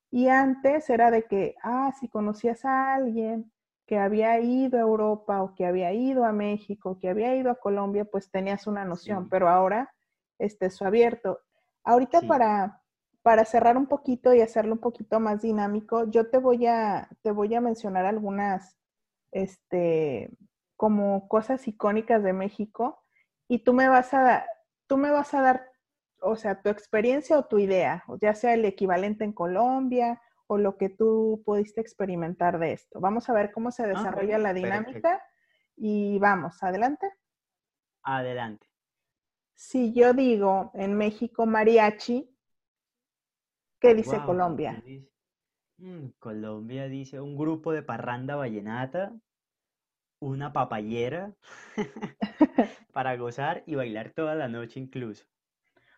Y antes era de que, ah, si conocías a alguien que había ido a Europa o que había ido a México, que había ido a Colombia, pues tenías una noción, Sí, pero ahora este, eso abierto. Ahorita sí. para, para cerrar un poquito y hacerlo un poquito más dinámico, yo te voy a, te voy a mencionar algunas este, como cosas icónicas de México y tú me vas a, tú me vas a dar, o sea, tu experiencia o tu idea, ya sea el equivalente en Colombia o lo que tú pudiste experimentar de esto. Vamos a ver cómo se Ah, desarrolla la perfecto. dinámica y vamos, adelante. Adelante. Si yo digo en México mariachi, ¿qué dice Wow, si tú Colombia? "Mm, Colombia dice un grupo de parranda vallenata, una papayera para gozar y bailar toda la noche incluso.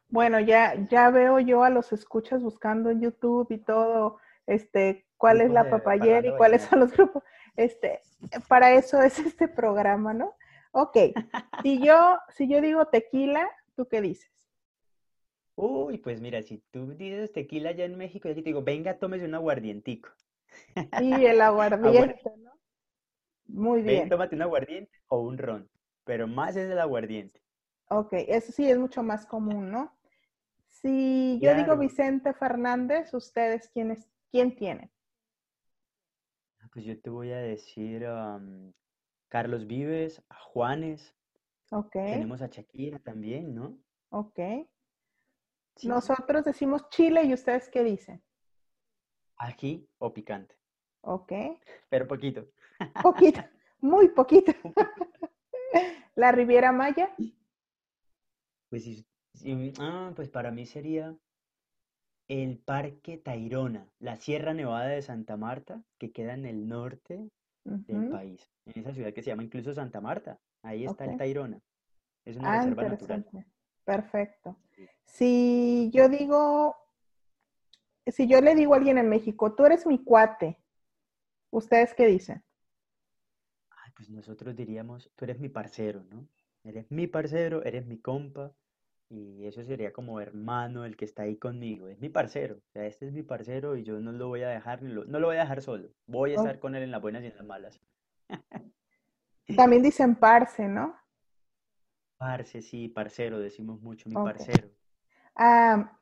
Bueno, ya, ya veo yo a los escuchas buscando en YouTube y todo, este, cuál es la papayera y cuáles son los grupos. Este, para eso es este programa, ¿no? Ok, si yo, si yo digo tequila, ¿tú qué dices? Uy, pues mira, si tú dices tequila allá en México, yo te digo, venga, tómese un aguardientico. Sí, el Agua- aguardiente, ¿no? Muy Ven, bien. tómate un aguardiente o un ron, pero más es el aguardiente. Ok, eso sí es mucho más común, ¿no? Si yo digo. Vicente Fernández, ¿ustedes quiénes, quién tienen? Pues yo te voy a decir am, Carlos Vives, a Juanes, Ok, tenemos a Shakira también, ¿no? ok. Sí, Nosotros decimos Chile y ustedes qué dicen. ají o picante, Ok, pero poquito. poquito, muy poquito. La Riviera Maya, Pues, sí, ah, pues para mí sería el Parque Tayrona, la Sierra Nevada de Santa Marta, que queda en el norte del país, en esa ciudad que se llama incluso Santa Marta. Ahí está el Ok. Tayrona. Es una Ah, reserva natural. Perfecto. Si yo digo, si yo le digo a alguien en México, tú eres mi cuate, ¿ustedes qué dicen? Ay, pues nosotros diríamos, tú eres mi parcero, ¿no? Eres mi parcero, eres mi compa, y eso sería como hermano, el que está ahí conmigo. Es mi parcero, o sea, este es mi parcero y yo no lo voy a dejar, lo- no lo voy a dejar solo. Voy a Oh, estar con él en las buenas y en las malas. También dicen parce, ¿no? Parce, sí, parcero, decimos mucho, mi Ok. parcero. Ah,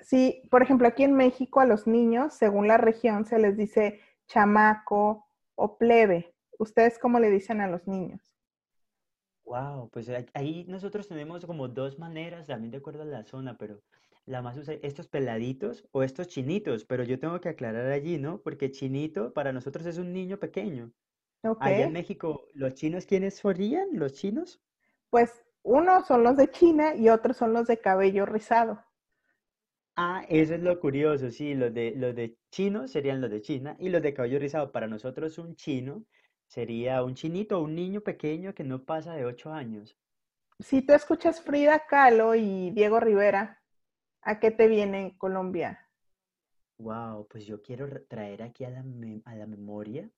sí, por ejemplo, aquí en México a los niños, según la región, se les dice chamaco o plebe. ¿Ustedes cómo le dicen a los niños? Wow, pues ahí ahí nosotros tenemos como dos maneras, también de acuerdo a la zona, pero la más usa estos peladitos o estos chinitos, pero yo tengo que aclarar allí, ¿no? Porque chinito para nosotros es un niño pequeño. Ok, Allá en México, ¿los chinos quiénes serían? ¿Los chinos? pues unos son los de China y otros son los de cabello rizado. Ah, eso es lo curioso, sí, los de, los de chinos serían los de China y los de cabello rizado. Para nosotros un chino sería un chinito, un niño pequeño que no pasa de 8 años. Si tú escuchas Frida Kahlo y Diego Rivera, ¿a qué te viene Colombia? Wow, pues yo quiero traer aquí a la, a la memoria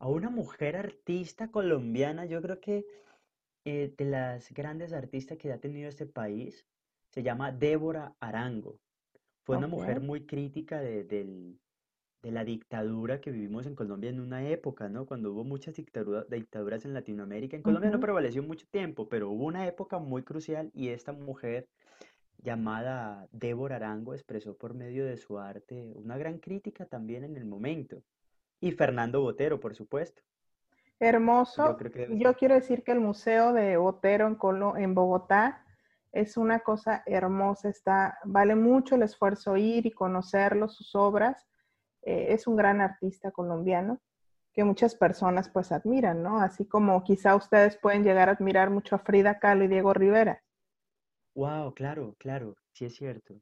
a una mujer artista colombiana, yo creo que eh, de las grandes artistas que ha tenido este país, se llama Débora Arango. Fue una mujer muy crítica de, del- de la dictadura que vivimos en Colombia en una época, ¿no? Cuando hubo muchas dictadura- dictaduras en Latinoamérica. En Colombia no prevaleció mucho tiempo, pero hubo una época muy crucial y esta mujer llamada Débora Arango expresó por medio de su arte una gran crítica también en el momento. Y Fernando Botero, por supuesto. Yo Hermoso. creo que debe Yo ser. quiero decir que el Museo de Botero en, Colo- en Bogotá es una cosa hermosa. Está, vale mucho el esfuerzo ir y conocerlo, sus obras. Eh, es un gran artista colombiano que muchas personas pues admiran, ¿no? Así como quizá ustedes pueden llegar a admirar mucho a Frida Kahlo y Diego Rivera. Wow, claro, claro, sí es cierto.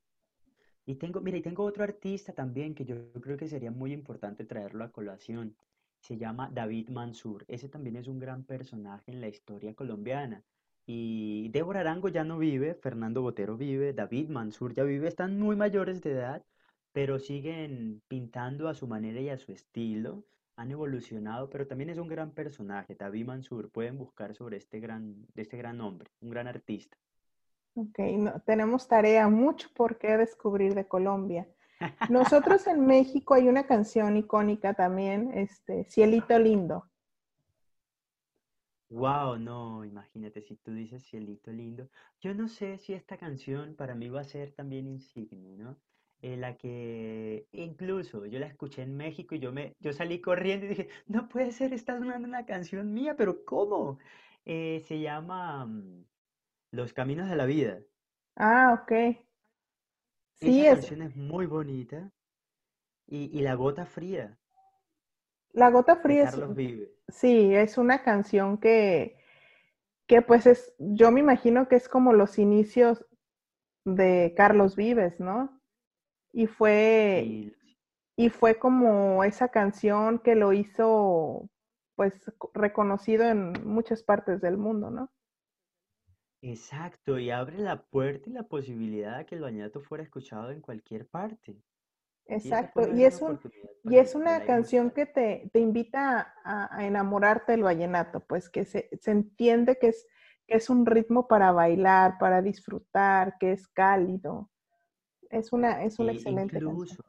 Y tengo, mira, y tengo otro artista también que yo creo que sería muy importante traerlo a colación. Se llama David Mansur. Ese también es un gran personaje en la historia colombiana. Y Débora Arango ya no vive, Fernando Botero vive, David Mansur ya vive, están muy mayores de edad, pero siguen pintando a su manera y a su estilo. Han evolucionado, pero también es un gran personaje, David Mansur. Pueden buscar sobre este gran, de este gran hombre, un gran artista. Ok, no- tenemos tarea, mucho por qué descubrir de Colombia. Nosotros en México hay una canción icónica también, este, Cielito Lindo. Wow, no, imagínate si tú dices Cielito lindo. Yo no sé si esta canción para mí va a ser también insigne, ¿no? Eh, la que incluso yo la escuché en México y yo me, yo salí corriendo y dije, no puede ser, está sonando una canción mía, pero ¿cómo? Eh, se llama mm, Los Caminos de la Vida. Ah, ok. Sí, Esa es canción es muy bonita y, y La Gota Fría La Gota Fría es, Carlos Vives. sí, es una canción que, que pues es, yo me imagino que es como los inicios de Carlos Vives, ¿no? Y fue, Y y fue como esa canción que lo hizo pues reconocido en muchas partes del mundo, ¿no? Exacto, y abre la puerta y la posibilidad de que el vallenato fuera escuchado en cualquier parte. Exacto, y es un, y es una canción que te, te invita a, a enamorarte del vallenato, pues que se, se entiende que es, que es un ritmo para bailar, para disfrutar, que es cálido. Es una, es una excelente canción. incluso,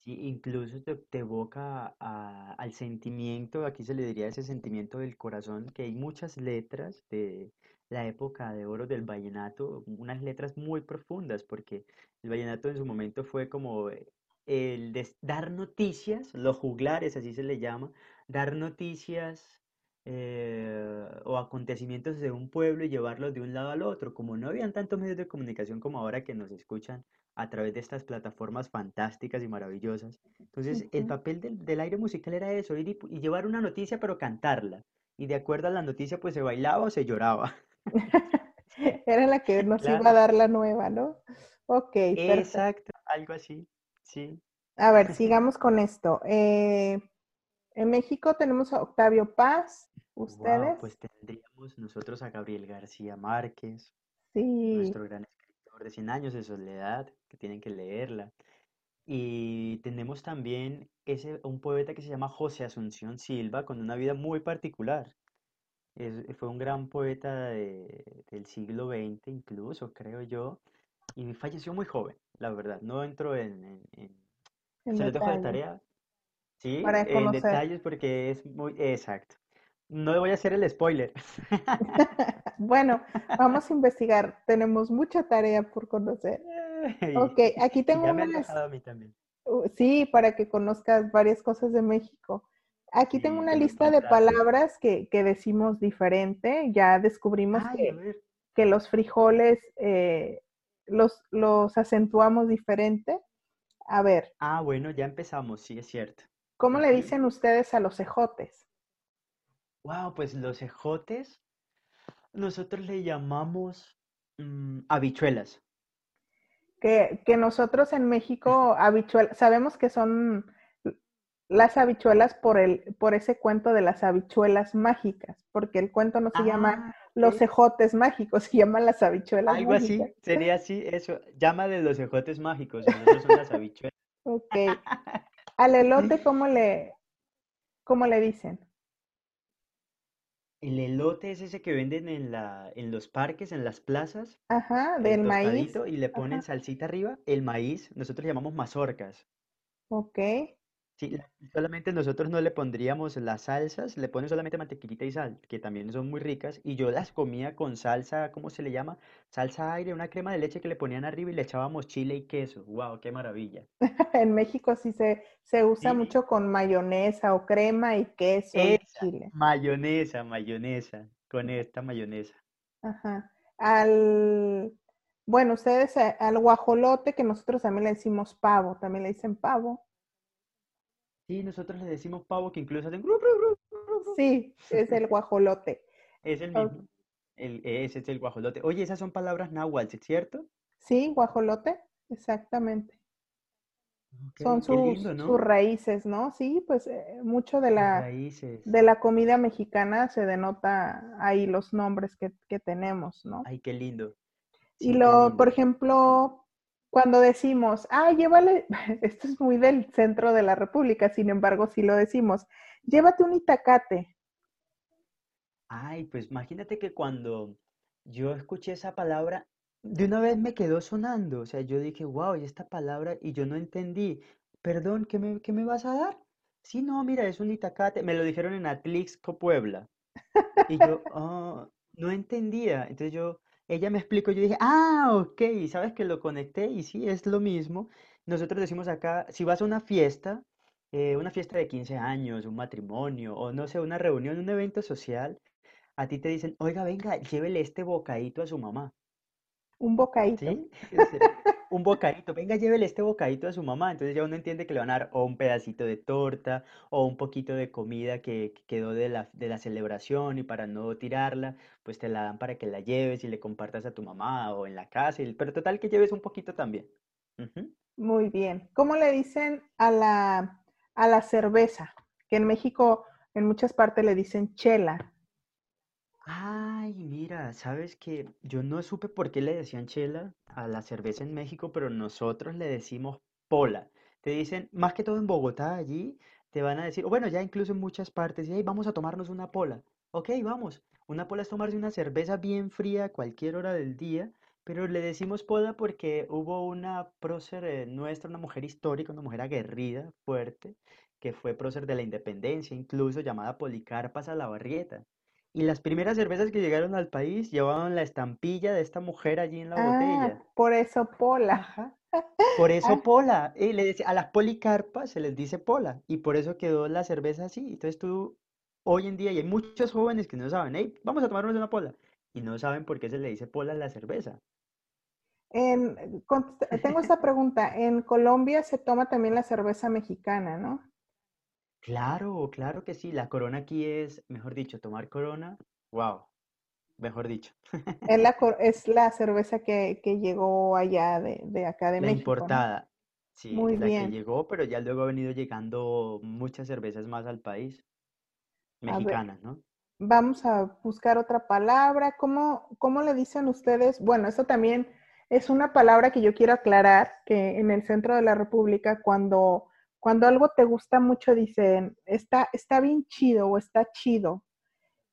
Sí, incluso te, te evoca a- al sentimiento, aquí se le diría ese sentimiento del corazón, que hay muchas letras de la época de oro del vallenato, unas letras muy profundas, porque el vallenato en su momento fue como eh, el de dar noticias, los juglares, así se le llama, dar noticias eh, o acontecimientos de un pueblo y llevarlos de un lado al otro. Como no habían tantos medios de comunicación como ahora que nos escuchan a través de estas plataformas fantásticas y maravillosas. Entonces, el papel del, del aire musical era eso, ir y, llevar una noticia, pero cantarla. Y de acuerdo a la noticia, pues se bailaba o se lloraba. Era la que nos iba a dar la nueva, ¿no? Ok, perfecto. exacto, algo así, sí. A ver, sigamos con esto. Eh, en México tenemos a Octavio Paz. Wow, ¿Ustedes? pues tendríamos nosotros a Gabriel García Márquez, Sí. nuestro gran escritor de Cien años de soledad, que tienen que leerla. Y tenemos también ese, un poeta que se llama José Asunción Silva, con una vida muy particular. Es- fue un gran poeta de- del siglo XX incluso, creo yo, y falleció muy joven, la verdad. No entro en, en- en- En Se los dejo de tarea, ¿sí? para En detalles porque es muy exacto. No le voy a hacer el spoiler. Bueno, vamos a investigar. Tenemos mucha tarea por conocer. Ok, aquí tengo ya me han unas, dejado a mí también. uh, sí, para que conozcas varias cosas de México. Aquí tengo una lista de palabras que, que decimos diferente. Ya descubrimos Ay, que, que los frijoles eh, los, los acentuamos diferente. A ver, Ah, bueno, ya empezamos, sí, es cierto. ¿cómo le dicen ustedes a los ejotes? Wow, pues los ejotes, nosotros le llamamos mm, habichuelas. Que, que nosotros en México habichuel- sabemos que son las habichuelas por el, por ese cuento de las habichuelas mágicas, porque el cuento no se llama Ah, los ejotes mágicos, se llaman las habichuelas Algo mágicas. así, sería así, eso. Llama de los ejotes mágicos, nosotros son las habichuelas. Ok. Al elote, ¿cómo le, cómo le dicen? El elote es ese que venden en la, en los parques, en las plazas, Ajá, del maíz. y le ponen Ajá, salsita arriba. El maíz, nosotros llamamos mazorcas. ok. Sí, la- solamente nosotros no le pondríamos las salsas, le ponen solamente mantequillita y sal, que también son muy ricas, y yo las comía con salsa, ¿cómo se le llama? Salsa aire, una crema de leche que le ponían arriba y le echábamos chile y queso. ¡Wow! ¡Qué maravilla! En México sí se, se usa Sí, mucho con mayonesa o crema y queso y esa, chile. mayonesa, mayonesa, con esta mayonesa. Ajá. Al, bueno, ustedes eh, al guajolote, que nosotros también le decimos pavo, también le dicen pavo. Sí, nosotros le decimos pavo que incluso hacen. Sí, es el guajolote. Es el mismo. El, ese es el guajolote. Oye, esas son palabras náhuatl, ¿cierto? Sí, guajolote, exactamente. Son lindo, sus, raíces, ¿no? Sí, pues eh, mucho de la, de la comida mexicana se denota ahí los nombres que, que tenemos, ¿no? Ay, qué lindo. Y Sí, lo, por lindo. ejemplo, cuando decimos, ah, llévale, esto es muy del centro de la República, sin embargo, si lo decimos, llévate un itacate. Ay, pues imagínate que cuando yo escuché esa palabra, de una vez me quedó sonando. O sea, yo dije, wow, y esta palabra, y yo no entendí. Perdón, ¿qué me, qué me vas a dar? Sí, no, mira, es un itacate. Me lo dijeron en Atlixco, Puebla. Y yo, "Ah, no entendía. Entonces yo, ella me explicó, yo dije, ah, ok, sabes que lo conecté y sí, es lo mismo. Nosotros decimos acá, si vas a una fiesta, eh, una fiesta de 15 años, un matrimonio, o no sé, una reunión, un evento social, a ti te dicen, oiga, venga, llévele este bocadito a su mamá. Un bocadito. ¿Sí? Un bocadito, venga, llévele este bocadito a su mamá. Entonces ya uno entiende que le van a dar o un pedacito de torta o un poquito de comida que, que quedó de la, de la celebración y para no tirarla, pues te la dan para que la lleves y le compartas a tu mamá o en la casa. pero total que lleves un poquito también. Muy bien. ¿Cómo le dicen a la, a la cerveza? Que en México, en muchas partes le dicen chela. Ay, mira, sabes que yo no supe por qué le decían chela a la cerveza en México, pero nosotros le decimos pola. Te dicen, más que todo en Bogotá, allí, te van a decir, o bueno, ya incluso en muchas partes, hey, vamos a tomarnos una pola. Ok, vamos. Una pola es tomarse una cerveza bien fría a cualquier hora del día, pero le decimos pola porque hubo una prócer eh, nuestra, una mujer histórica, una mujer aguerrida, fuerte, que fue prócer de la independencia, incluso llamada Policarpa Salabarrieta. Y las primeras cervezas que llegaron al país llevaban la estampilla de esta mujer allí en la Ah, botella. por eso Pola. Por eso Ah, pola. Y le decía, a las policarpas se les dice pola. Y por eso quedó la cerveza así. Entonces tú, hoy en día, y hay muchos jóvenes que no saben, hey, vamos a tomarnos una pola. Y no saben por qué se le dice pola a la cerveza. en- tengo esta pregunta. En Colombia se toma también la cerveza mexicana, ¿no? Claro, claro que sí. La corona aquí es, mejor dicho, tomar corona. Wow, mejor dicho. Es la, cor- es la cerveza que, que llegó allá de, de acá de La México, ¿no? importada. Sí, Muy la que llegó, pero ya luego ha venido llegando muchas cervezas más al país. Mexicanas, ¿no? vamos a buscar otra palabra. ¿Cómo, cómo le dicen ustedes? Bueno, eso también es una palabra que yo quiero aclarar, que en el centro de la República, cuando, cuando algo te gusta mucho, dicen, está, está bien chido o está chido.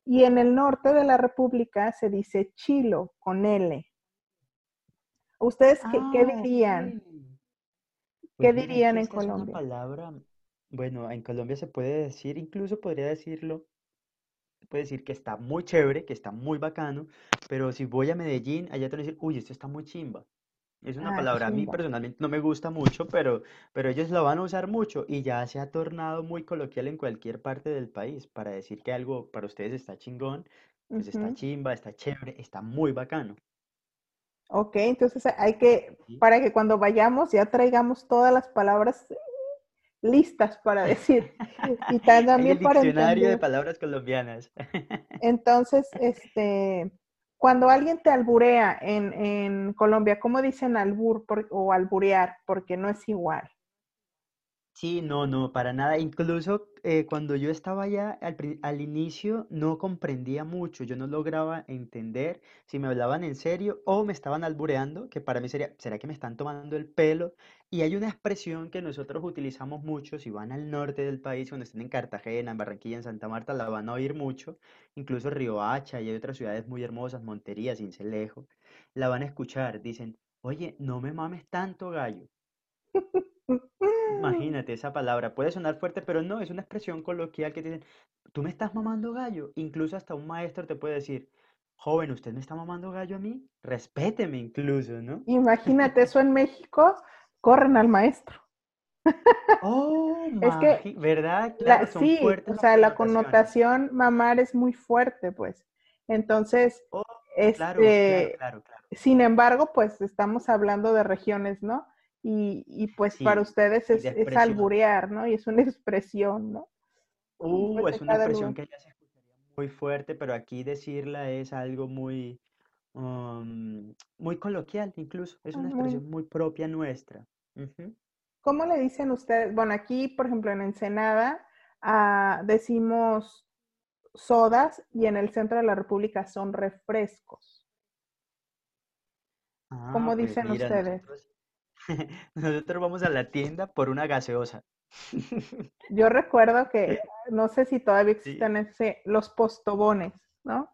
Y en el norte de la República se dice chilo con L. ¿Ustedes qué, qué Ah, dirían? ¿Qué Pues dirían en esta es una Colombia? palabra, bueno, en Colombia se puede decir, incluso podría decirlo, puede decir que está muy chévere, que está muy bacano, pero si voy a Medellín, allá te van a decir, uy, esto está muy chimba. Es una Ah, palabra, a mí personalmente no me gusta mucho, pero, pero ellos lo van a usar mucho y ya se ha tornado muy coloquial en cualquier parte del país para decir que algo para ustedes está chingón, pues está chimba, está chévere, está muy bacano. Ok, entonces hay que, ¿sí? para que cuando vayamos ya traigamos todas las palabras listas para decir y ta- Hay el también para diccionario de palabras colombianas. Entonces, este, cuando alguien te alburea en, en Colombia, ¿cómo dicen albur o alburear? Porque no es igual. Sí, no, no, para nada. Incluso eh, cuando yo estaba allá al, al inicio no comprendía mucho, yo no lograba entender si me hablaban en serio o me estaban albureando, que para mí sería, ¿será que me están tomando el pelo? Y hay una expresión que nosotros utilizamos mucho, si van al norte del país, cuando estén en Cartagena, en Barranquilla, en Santa Marta, la van a oír mucho, incluso Riohacha y hay otras ciudades muy hermosas, Montería, Sincelejo, la van a escuchar, dicen, oye, no me mames tanto, gallo. Imagínate esa palabra, puede sonar fuerte, pero no, es una expresión coloquial que te dicen, tú me estás mamando gallo. Incluso hasta un maestro te puede decir, joven, ¿usted me está mamando gallo a mí? Respéteme incluso, ¿no? Imagínate eso en México, corren al maestro. Oh, Es que ¿verdad? La, Claro, son sí, o sea, la connotación mamar es muy fuerte, pues. Entonces, Oh, este, claro, claro. sin embargo, pues estamos hablando de regiones, ¿no? Y, y pues para ustedes es, es alburear, ¿no? Y es una expresión, ¿no? Uh, pues es una expresión lugar. que ya se escucharía muy fuerte, pero aquí decirla es algo muy, um, muy coloquial incluso, es una expresión muy propia nuestra. ¿Cómo le dicen ustedes? Bueno, aquí, por ejemplo, en Ensenada, ah, decimos sodas y en el centro de la República son refrescos. ¿Cómo Ah, pues dicen mira, ustedes? nosotros, nosotros vamos a la tienda por una gaseosa. Yo recuerdo que, no sé si todavía Sí. existen ese, los postobones, ¿no?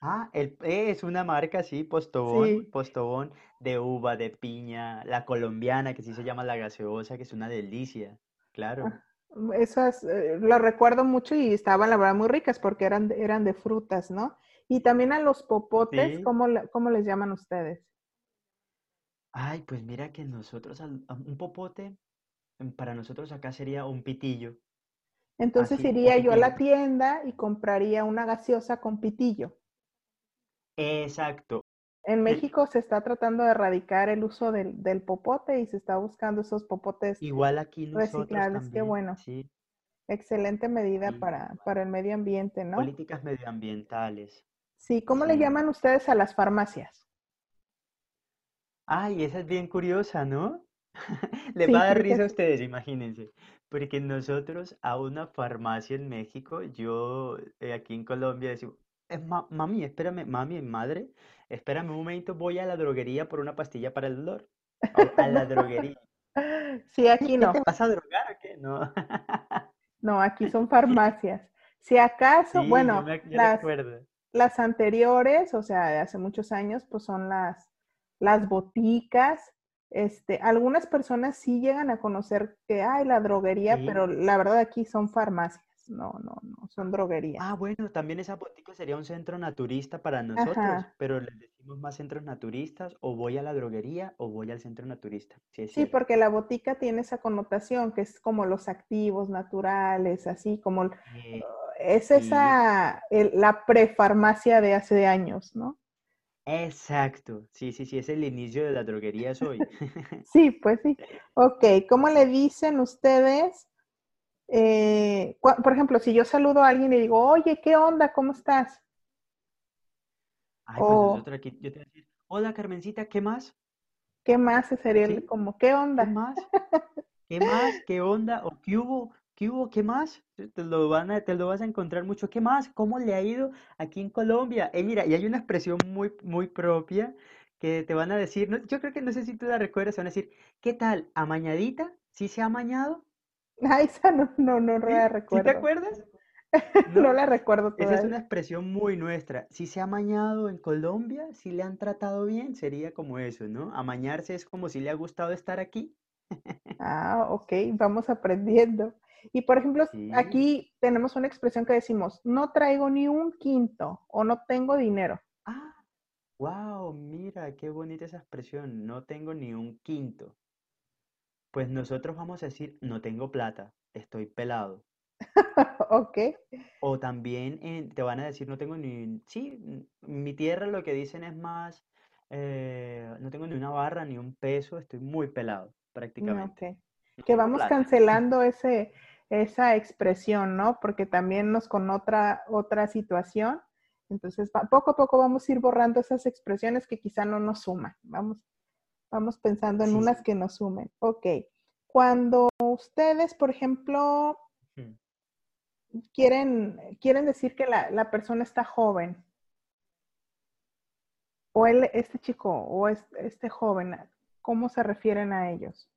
Ah, el, es una marca, sí, Postobón, Sí, Postobón de uva, de piña, la colombiana, que sí se llama la gaseosa, que es una delicia, claro. ah, esas eh, lo recuerdo mucho y estaban la verdad muy ricas porque eran, de- eran de frutas, ¿no? Y también a los popotes, Sí. ¿cómo, cómo les llaman ustedes? Ay, pues mira que nosotros, al- a un popote, mm, para nosotros acá sería un pitillo, Entonces así, iría yo a la tienda y compraría una gaseosa con pitillo. Exacto. En México se está tratando de erradicar el uso del, del popote y se está buscando esos popotes Igual aquí nosotros reciclables. Qué también, bueno. sí, Excelente medida sí, para, para el medio ambiente, ¿no? Políticas medioambientales, Sí, ¿cómo le sí. llaman ustedes a las farmacias? Ay, esa es bien curiosa, ¿no? Les va a dar risa a ustedes, imagínense. Porque nosotros a una farmacia en México, yo eh, aquí en Colombia decimos, "Eh, ma- mami, espérame, mami, madre, espérame un momento, voy a la droguería por una pastilla para el dolor. A, a la droguería. Sí, aquí ¿Qué te no. vas a drogar o qué? No. No, aquí son farmacias. Si acaso, Sí, yo, bueno, me, ac- yo las, recuerdo. las anteriores, o sea, de hace muchos años, pues son las, las boticas. Este, algunas personas sí llegan a conocer que hay la droguería, pero la verdad aquí son farmacias. No, no, no, son droguerías. Ah, bueno, también esa botica sería un centro naturista para nosotros, pero les decimos más centros naturistas, o voy a la droguería o voy al centro naturista. Sí, porque la botica tiene esa connotación que es como los activos naturales, así como eh, es esa la prefarmacia de hace años, ¿no? Exacto, sí, sí, sí, es el inicio de la droguería hoy. sí, pues sí. Ok, ¿cómo le dicen ustedes eh, por ejemplo, si yo saludo a alguien y digo, oye, ¿qué onda? ¿Cómo estás? Ay, pues aquí, yo te voy a decir, hola Carmencita, ¿qué más? ¿Qué más sería como, ¿qué onda? ¿Qué más? ¿Qué más? ¿Qué onda? ¿O qué hubo? ¿Qué hubo? ¿Qué más? Te lo, van a, te lo vas a encontrar mucho. ¿Qué más? ¿Cómo le ha ido aquí en Colombia? Eh, mira, y hay una expresión muy, muy propia que te van a decir, yo creo que no sé si tú la recuerdas, van a decir, ¿qué tal? ¿Amañadita? ¿Sí se ha amañado? Ah, esa no, no, no la recuerdo. te acuerdas? No, la recuerdo Esa es una expresión muy nuestra. Si se ha amañado en Colombia, si le han tratado bien, sería como eso, ¿no? Amañarse es como si le ha gustado estar aquí. Ah, ok, vamos aprendiendo. Y por ejemplo, aquí tenemos una expresión que decimos, no traigo ni un quinto o no tengo dinero. Ah, wow, mira, qué bonita esa expresión, no tengo ni un quinto. Pues nosotros vamos a decir, no tengo plata, estoy pelado. ok. O también te van a decir, no tengo ni, sí, mi tierra lo que dicen es más, eh, no tengo ni una barra ni un peso, estoy muy pelado prácticamente. Que vamos cancelando ese, esa expresión, ¿no? Porque también nos con otra, otra situación. Entonces, poco a poco vamos a ir borrando esas expresiones que quizá no nos suman. Vamos Vamos pensando en unas que nos sumen. Ok. Cuando ustedes, por ejemplo, quieren, quieren decir que la, persona está joven, o él, este chico, o este, joven, ¿cómo se refieren a ellos?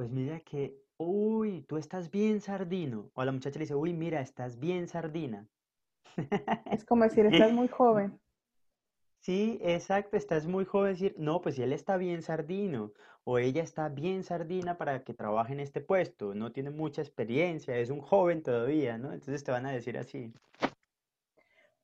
Pues mira que, uy, tú estás bien sardino. O la muchacha le dice, uy, mira, estás bien sardina. Es como decir, estás muy joven. Sí, exacto, estás muy joven decir, no, pues si él está bien sardino o ella está bien sardina para que trabaje en este puesto, no tiene mucha experiencia, es un joven todavía, ¿no? Entonces te van a decir así.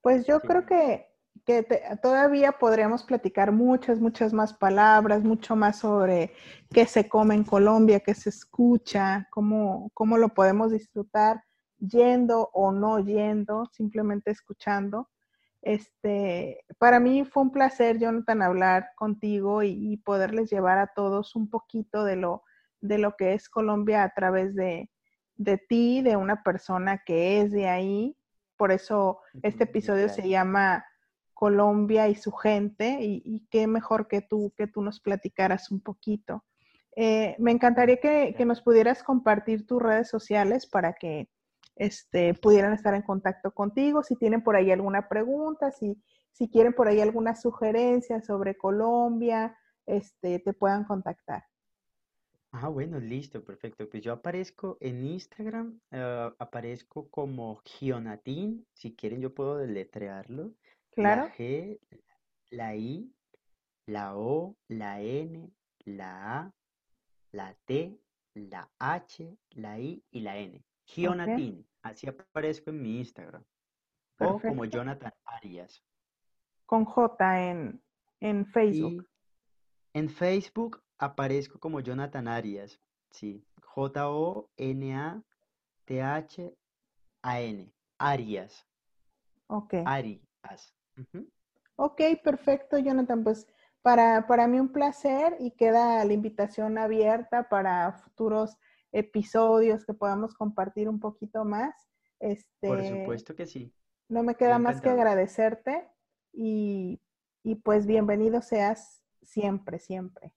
Pues yo creo que, que todavía podríamos platicar muchas, muchas más palabras, mucho más sobre qué se come en Colombia, qué se escucha, cómo, cómo lo podemos disfrutar yendo o no yendo, simplemente escuchando. Este, para mí fue un placer, Jonathan, hablar contigo y, poderles llevar a todos un poquito de lo, de lo que es Colombia a través de, de ti, de una persona que es de ahí. Por eso este episodio se llama Colombia y su gente y, qué mejor que tú, que tú nos platicaras un poquito. Eh, me encantaría que, que, nos pudieras compartir tus redes sociales para que este, pudieran estar en contacto contigo. Si tienen por ahí alguna pregunta, si, si quieren por ahí alguna sugerencia sobre Colombia, este, te puedan contactar. Ah, bueno, listo, perfecto. Pues yo aparezco en Instagram, eh, aparezco como Gionatín. Si quieren, yo puedo deletrearlo. Claro. La G, la I, la O, la N, la A, la T, la H, la I y la N. Jonathan, así aparezco en mi Instagram. O como Jonathan Arias. Con J en, en Facebook. en Facebook aparezco como Jonathan Arias. Sí, J-O-N-A-T-H-A-N. Arias. Ok. Arias. Ok, perfecto, Jonathan. Pues para, para mí un placer y queda la invitación abierta para futuros episodios que podamos compartir un poquito más. Este, Por supuesto que sí. No me queda más que agradecerte y, y pues bienvenido seas siempre, siempre.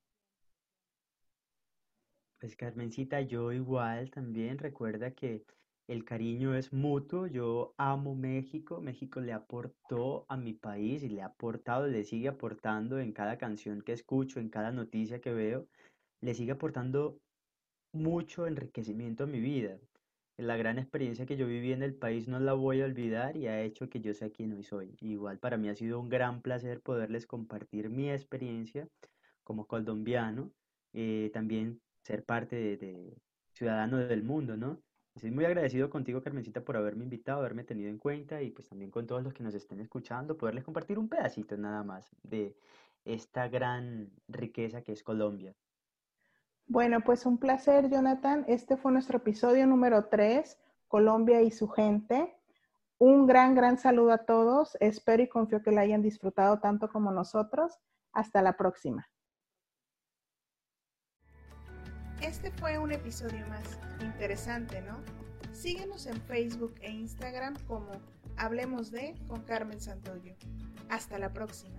Pues Carmencita, yo igual también recuerda que el cariño es mutuo, yo amo México, México le aportó a mi país y le ha aportado, le sigue aportando en cada canción que escucho, en cada noticia que veo, le sigue aportando mucho enriquecimiento a mi vida. la gran experiencia que yo viví en el país no la voy a olvidar y ha hecho que yo sea quien hoy soy. Igual para mí ha sido un gran placer poderles compartir mi experiencia como colombiano, eh, también ser parte de, de ciudadano del mundo, ¿no? Estoy muy agradecido contigo, Carmencita, por haberme invitado, haberme tenido en cuenta y pues también con todos los que nos estén escuchando, poderles compartir un pedacito nada más de esta gran riqueza que es Colombia. Bueno, pues un placer, Jonathan. Este fue nuestro episodio número 3, Colombia y su gente. Un gran, gran saludo a todos. Espero y confío que la hayan disfrutado tanto como nosotros. Hasta la próxima. Este fue un episodio más interesante, ¿no? Síguenos en Facebook e Instagram como Hablemos de con Carmen Santoyo. Hasta la próxima.